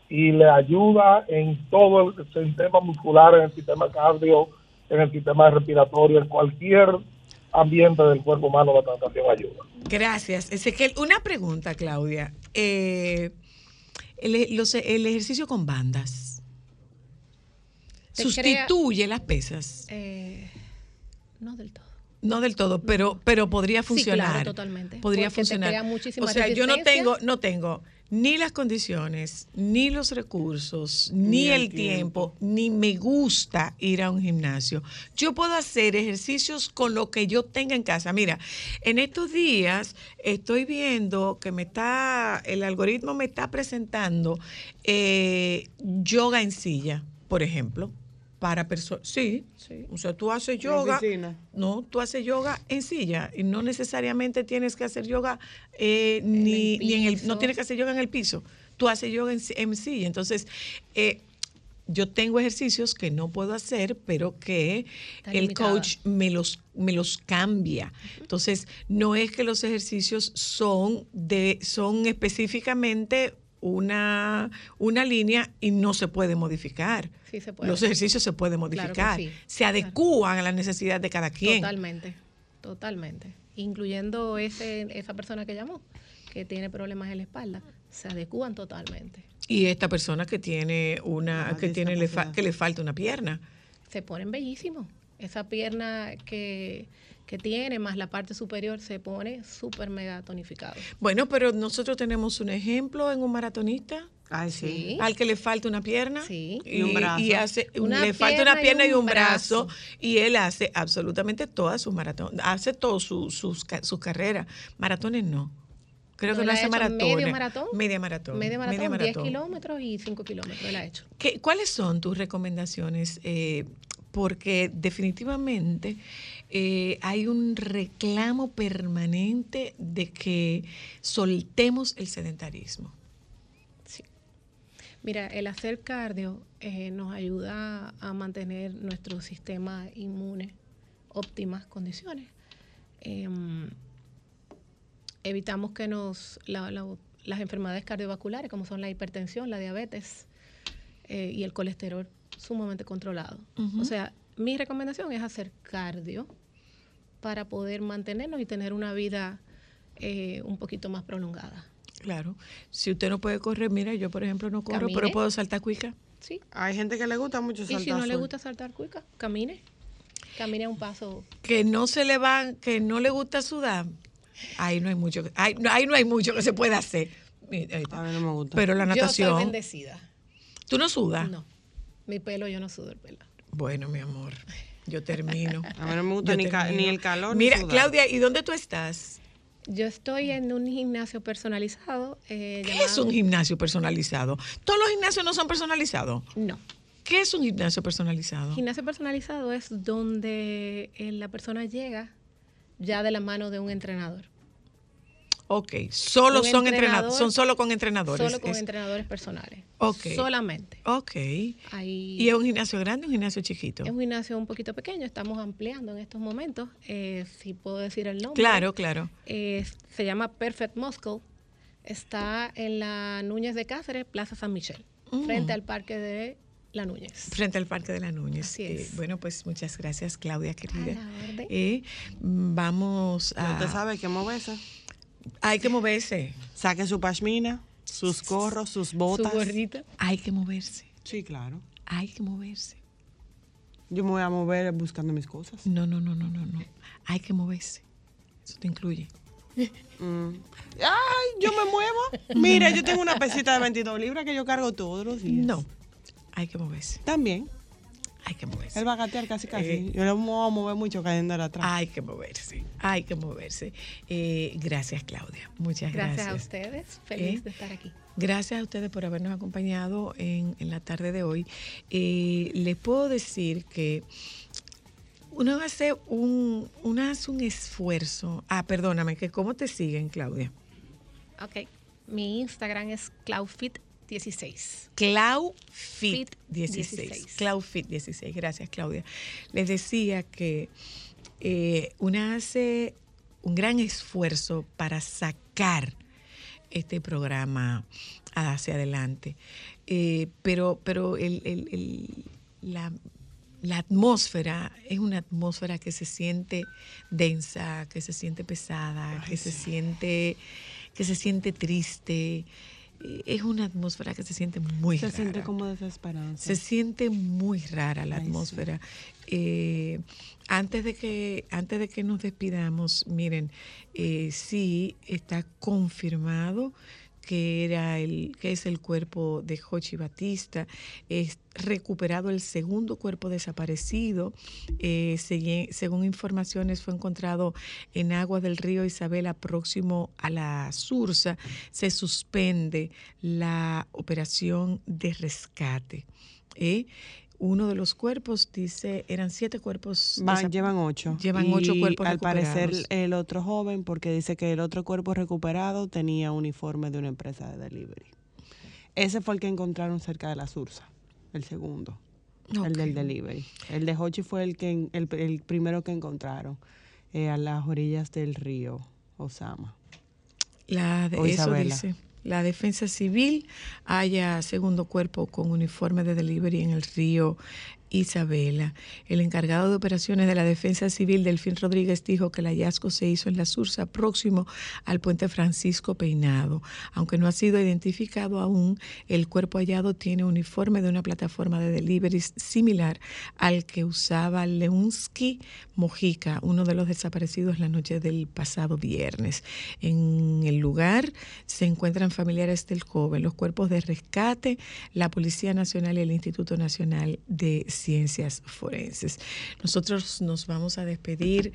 Y le ayuda en todo el sistema muscular, en el sistema cardio, en el sistema respiratorio, en cualquier ambiente del cuerpo humano, la natación ayuda. Gracias, Ezequiel. Una pregunta, Claudia. Eh, el, los- el ejercicio con bandas sustituye las pesas. Eh, no del todo. No del todo, pero, pero podría Sí, funcionar. claro, totalmente. Podría Porque te funcionar. crea muchísima o sea, yo no tengo, no tengo ni las condiciones, ni los recursos, ni, Ni el el tiempo, ni me gusta ir a un gimnasio. Yo puedo hacer ejercicios con lo que yo tenga en casa. Mira, en estos días estoy viendo que me está, el algoritmo me está presentando eh, yoga en silla, por ejemplo, para personas. Sí, o sea, tú haces yoga. No, tú haces yoga en silla y no necesariamente tienes que hacer yoga eh, ni, ni en el, no tienes que hacer yoga en el piso. Tú haces yoga en, en silla. Entonces, eh, yo tengo ejercicios que no puedo hacer, pero que Está el limitada. coach me los, me los cambia. Entonces, no es que los ejercicios son de, son específicamente una, una línea y no se puede modificar. Sí se puede. Los ejercicios se pueden Claro que modificar. sí, Se adecúan a la necesidad de cada quien. Totalmente, totalmente. Incluyendo ese, esa persona que llamó, que tiene problemas en la espalda, se adecúan totalmente. Y esta persona que tiene una, Ah, que tiene le fa- discapacidad. que le falta una pierna. Se ponen bellísimos. Esa pierna que, que tiene, más la parte superior, se pone súper mega tonificado. Bueno, pero nosotros tenemos un ejemplo en un maratonista. Ay, sí. Sí. Al que le falta una pierna Sí. Y un brazo. y hace, Una le falta una pierna y un brazo, y él hace absolutamente todas sus maratones, hace todas sus, sus, ca- sus carreras. Maratones no. Creo No, que no ha hace maratones. medio maratón. Media maratón. Media maratón, 10 maratón. kilómetros y 5 kilómetros él ha hecho. ¿Qué- ¿Cuáles son tus recomendaciones? Eh, porque definitivamente eh, hay un reclamo permanente de que soltemos el sedentarismo. Mira, el hacer cardio eh, nos ayuda a mantener nuestro sistema inmune óptimas condiciones. Em, evitamos que nos la- la- las enfermedades cardiovasculares, como son la hipertensión, la diabetes eh, y el colesterol, sumamente controlado. O sea, mi recomendación es hacer cardio para poder mantenernos y tener una vida eh, un poquito más prolongada. Claro. Si usted no puede correr, mira, yo por ejemplo no corro, Camine. pero puedo saltar cuica. Sí. Hay gente que le gusta mucho Y saltar. si no le gusta saltar cuica, camine. Camine un paso. Que no se le van, que no le gusta sudar. Ahí no hay mucho, que- ahí, no- ahí no hay mucho que se pueda hacer. A mí no me gusta. Pero la Yo soy natación. bendecida. ¿Tú no sudas? No. Mi pelo, yo no sudo el pelo. Bueno, mi amor, yo termino. A mí no me gusta ni, ca- ni el calor ni Mira. Claudia, ¿y dónde tú estás? Yo estoy en un gimnasio personalizado. eh, ¿Qué llamado- es un gimnasio personalizado? ¿Todos los gimnasios no son personalizados? No. ¿Qué es un gimnasio personalizado? Gimnasio personalizado es donde eh, la persona llega ya de la mano de un entrenador. Ok, solo son entrenador, entrenadores, son solo con entrenadores. Solo con Es- entrenadores personales. Ok. Solamente. Ok. Ahí ¿Y es un gimnasio grande o un gimnasio chiquito? es un gimnasio un poquito pequeño, estamos ampliando en estos momentos. eh, si puedo decir el nombre. Claro, claro. Eh, se llama Perfect Muscle. Está en la Núñez de Cáceres, Plaza San Michel, Mm. frente al Parque de La Núñez. Frente al Parque de la Núñez. Así Eh, es. bueno, pues muchas gracias, Claudia, querida. la orden. Eh, vamos a... Usted sabe que moverse. Hay que moverse. Saque su pashmina, sus gorros, sus botas. gorrita. Hay que moverse. Sí, claro. Hay que moverse. Yo me voy a mover buscando mis cosas. No, no, no, no, no, no. Hay que moverse. Eso te incluye. Mm. Ay, yo me muevo. Mira, yo tengo una pesita de 22 libras que yo cargo todos los días. No. Hay que moverse. También. Hay que moverse. Él va a gatear casi casi. Eh. yo le voy a mover mucho cayendo atrás. Hay que moverse. Hay que moverse. Eh, gracias, Claudia. Muchas Gracias, gracias. a ustedes. Feliz Eh, de estar aquí. Gracias a ustedes por habernos acompañado en, en la tarde de hoy. Eh, les puedo decir que uno hace un, uno hace un esfuerzo. Ah, perdóname, que cómo te siguen, Claudia. Ok. Mi Instagram es CloudFit16. CloudFit Fit 16. 16. CloudFit 16. Gracias, Claudia. Les decía que eh, una hace un gran esfuerzo para sacar este programa hacia adelante. Eh, pero pero el- el- el- la, la atmósfera es una atmósfera que se siente densa, que se siente pesada, que se siente que se siente triste. Es una atmósfera que se siente muy Se rara. siente como desesperanza. Se siente muy rara la Ay, sí. atmósfera. Eh, antes de que antes de que nos despidamos, miren, eh, sí está confirmado que era el que es el cuerpo de Jochi Batista, es recuperado el segundo cuerpo desaparecido, eh, según informaciones fue encontrado en aguas del río Isabela próximo a la Sursa, se suspende la operación de rescate. ¿eh? Uno de los cuerpos, dice, eran siete cuerpos. Van- llevan ocho. Llevan ocho cuerpos Al parecer, el otro joven, porque dice que el otro cuerpo recuperado tenía uniforme de una empresa de delivery. Ese fue el que encontraron cerca de la Sursa, el segundo, el del delivery. El de Hochi fue el, que, el, el primero que encontraron eh, a las orillas del río Osama. La de, O eso Isabela. dice. La defensa civil haya segundo cuerpo con uniforme de delivery en el río Isabela. El encargado de operaciones de la defensa civil, Delfín Rodríguez, dijo que el hallazgo se hizo en la Sursa, próximo al puente Francisco Peinado. Aunque no ha sido identificado aún, el cuerpo hallado tiene uniforme de una plataforma de delivery similar al que usaba Leunsky Mojica, uno de los desaparecidos la noche del pasado viernes. En el lugar se encuentran familiares del joven, los cuerpos de rescate, la Policía Nacional y el Instituto Nacional de Ciencias Forenses. Nosotros nos vamos a despedir.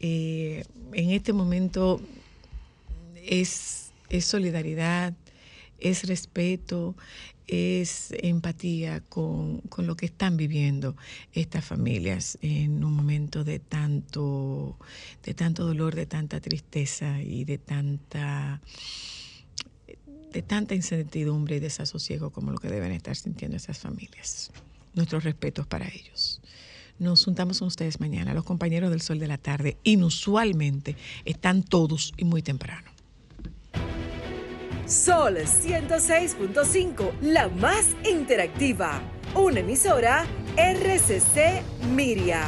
eh, en este momento es, es solidaridad, es respeto, es empatía con, con lo que están viviendo estas familias en un momento de tanto, de tanto dolor, de tanta tristeza y de tanta de tanta incertidumbre y desasosiego como lo que deben estar sintiendo esas familias. Nuestros respetos para ellos. Nos juntamos con ustedes mañana. Los compañeros del Sol de la Tarde, inusualmente, están todos y muy temprano. Sol 106.5, la más interactiva. Una emisora RCC Miria.